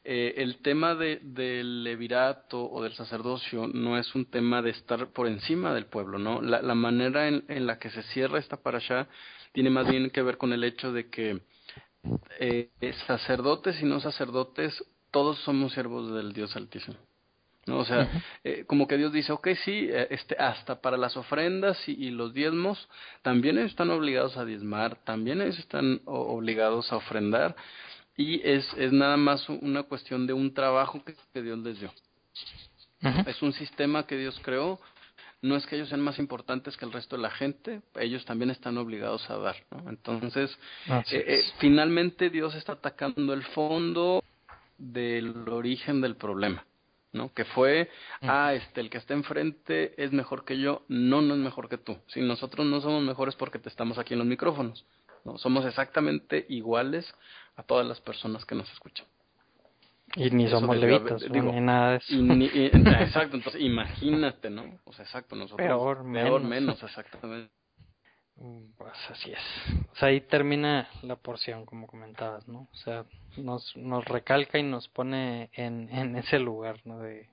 eh, el tema de, del levirato o del sacerdocio no es un tema de estar por encima del pueblo, ¿no? La, la manera en, en, la que se cierra esta allá tiene más bien que ver con el hecho de que eh, sacerdotes y no sacerdotes, todos somos siervos del Dios Altísimo. ¿No? O sea, eh, como que Dios dice, ok, sí, eh, este, hasta para las ofrendas y, y, los diezmos, también ellos están obligados a diezmar, también ellos están obligados a ofrendar, y es, es nada más una cuestión de un trabajo que, Dios les dio. Es un sistema que Dios creó. No es que ellos sean más importantes que el resto de la gente, ellos también están obligados a dar. ¿no? Entonces, eh, eh, finalmente Dios está atacando el fondo del origen del problema. ¿No? Que fue, ah, este, el que está enfrente es mejor que yo, no, no es mejor que tú. Si nosotros no somos mejores porque te estamos aquí en los micrófonos, ¿no? Somos exactamente iguales a todas las personas que nos escuchan. Y ni somos levitas, digo, ni nada de eso. exacto, entonces imagínate, ¿no? O sea, exacto, nosotros. Peor, peor menos. exactamente. Pues así es. O sea, ahí termina la porción, como comentabas, ¿no? O sea, nos, nos recalca y nos pone en, en ese lugar, ¿no? De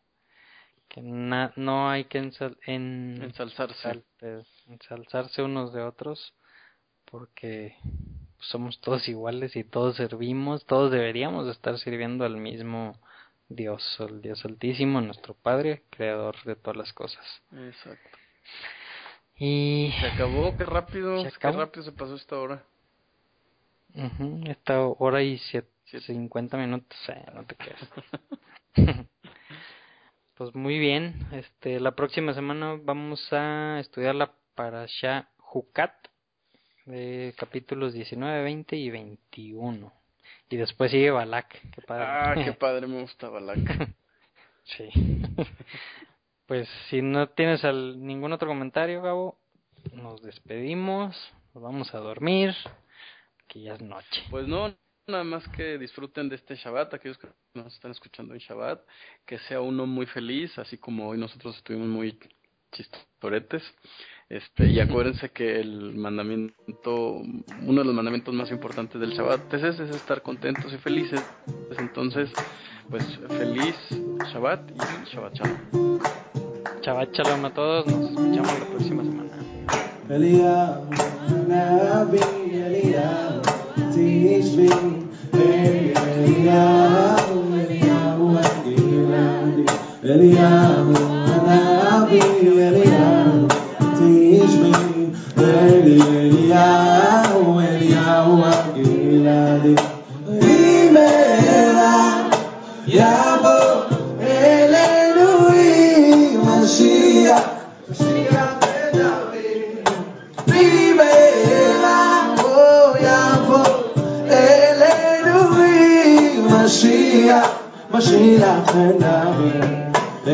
que no hay que en, ensalzarse. ensalzarse unos de otros, porque somos todos iguales y todos servimos, todos deberíamos estar sirviendo al mismo Dios, el Dios Altísimo, nuestro Padre, creador de todas las cosas. Exacto. Y se acabó, qué rápido, qué rápido se pasó esta hora. esta hora y siete, 50 minutos, eh, no te creas. pues muy bien, este, la próxima semana vamos a estudiar la Parasha Jucat de capítulos 19, 20 y 21. Y después sigue Balak, qué padre. Ah, qué padre, me gusta Balak. sí. pues si no tienes ningún otro comentario, Gabo, nos despedimos, nos vamos a dormir, que ya es noche. Pues no, nada más que disfruten de este Shabbat, aquellos que nos están escuchando en Shabbat, que sea uno muy feliz, así como hoy nosotros estuvimos muy chistoretes. Este, y acuérdense que el mandamiento, uno de los mandamientos más importantes del Shabbat es ese, es estar contentos y felices. Entonces, pues feliz Shabbat y Shabbat Shalom. Shabbat shalom a todos. Nos escuchamos la próxima semana. Mashiach, Mashiach, and I'm Amen.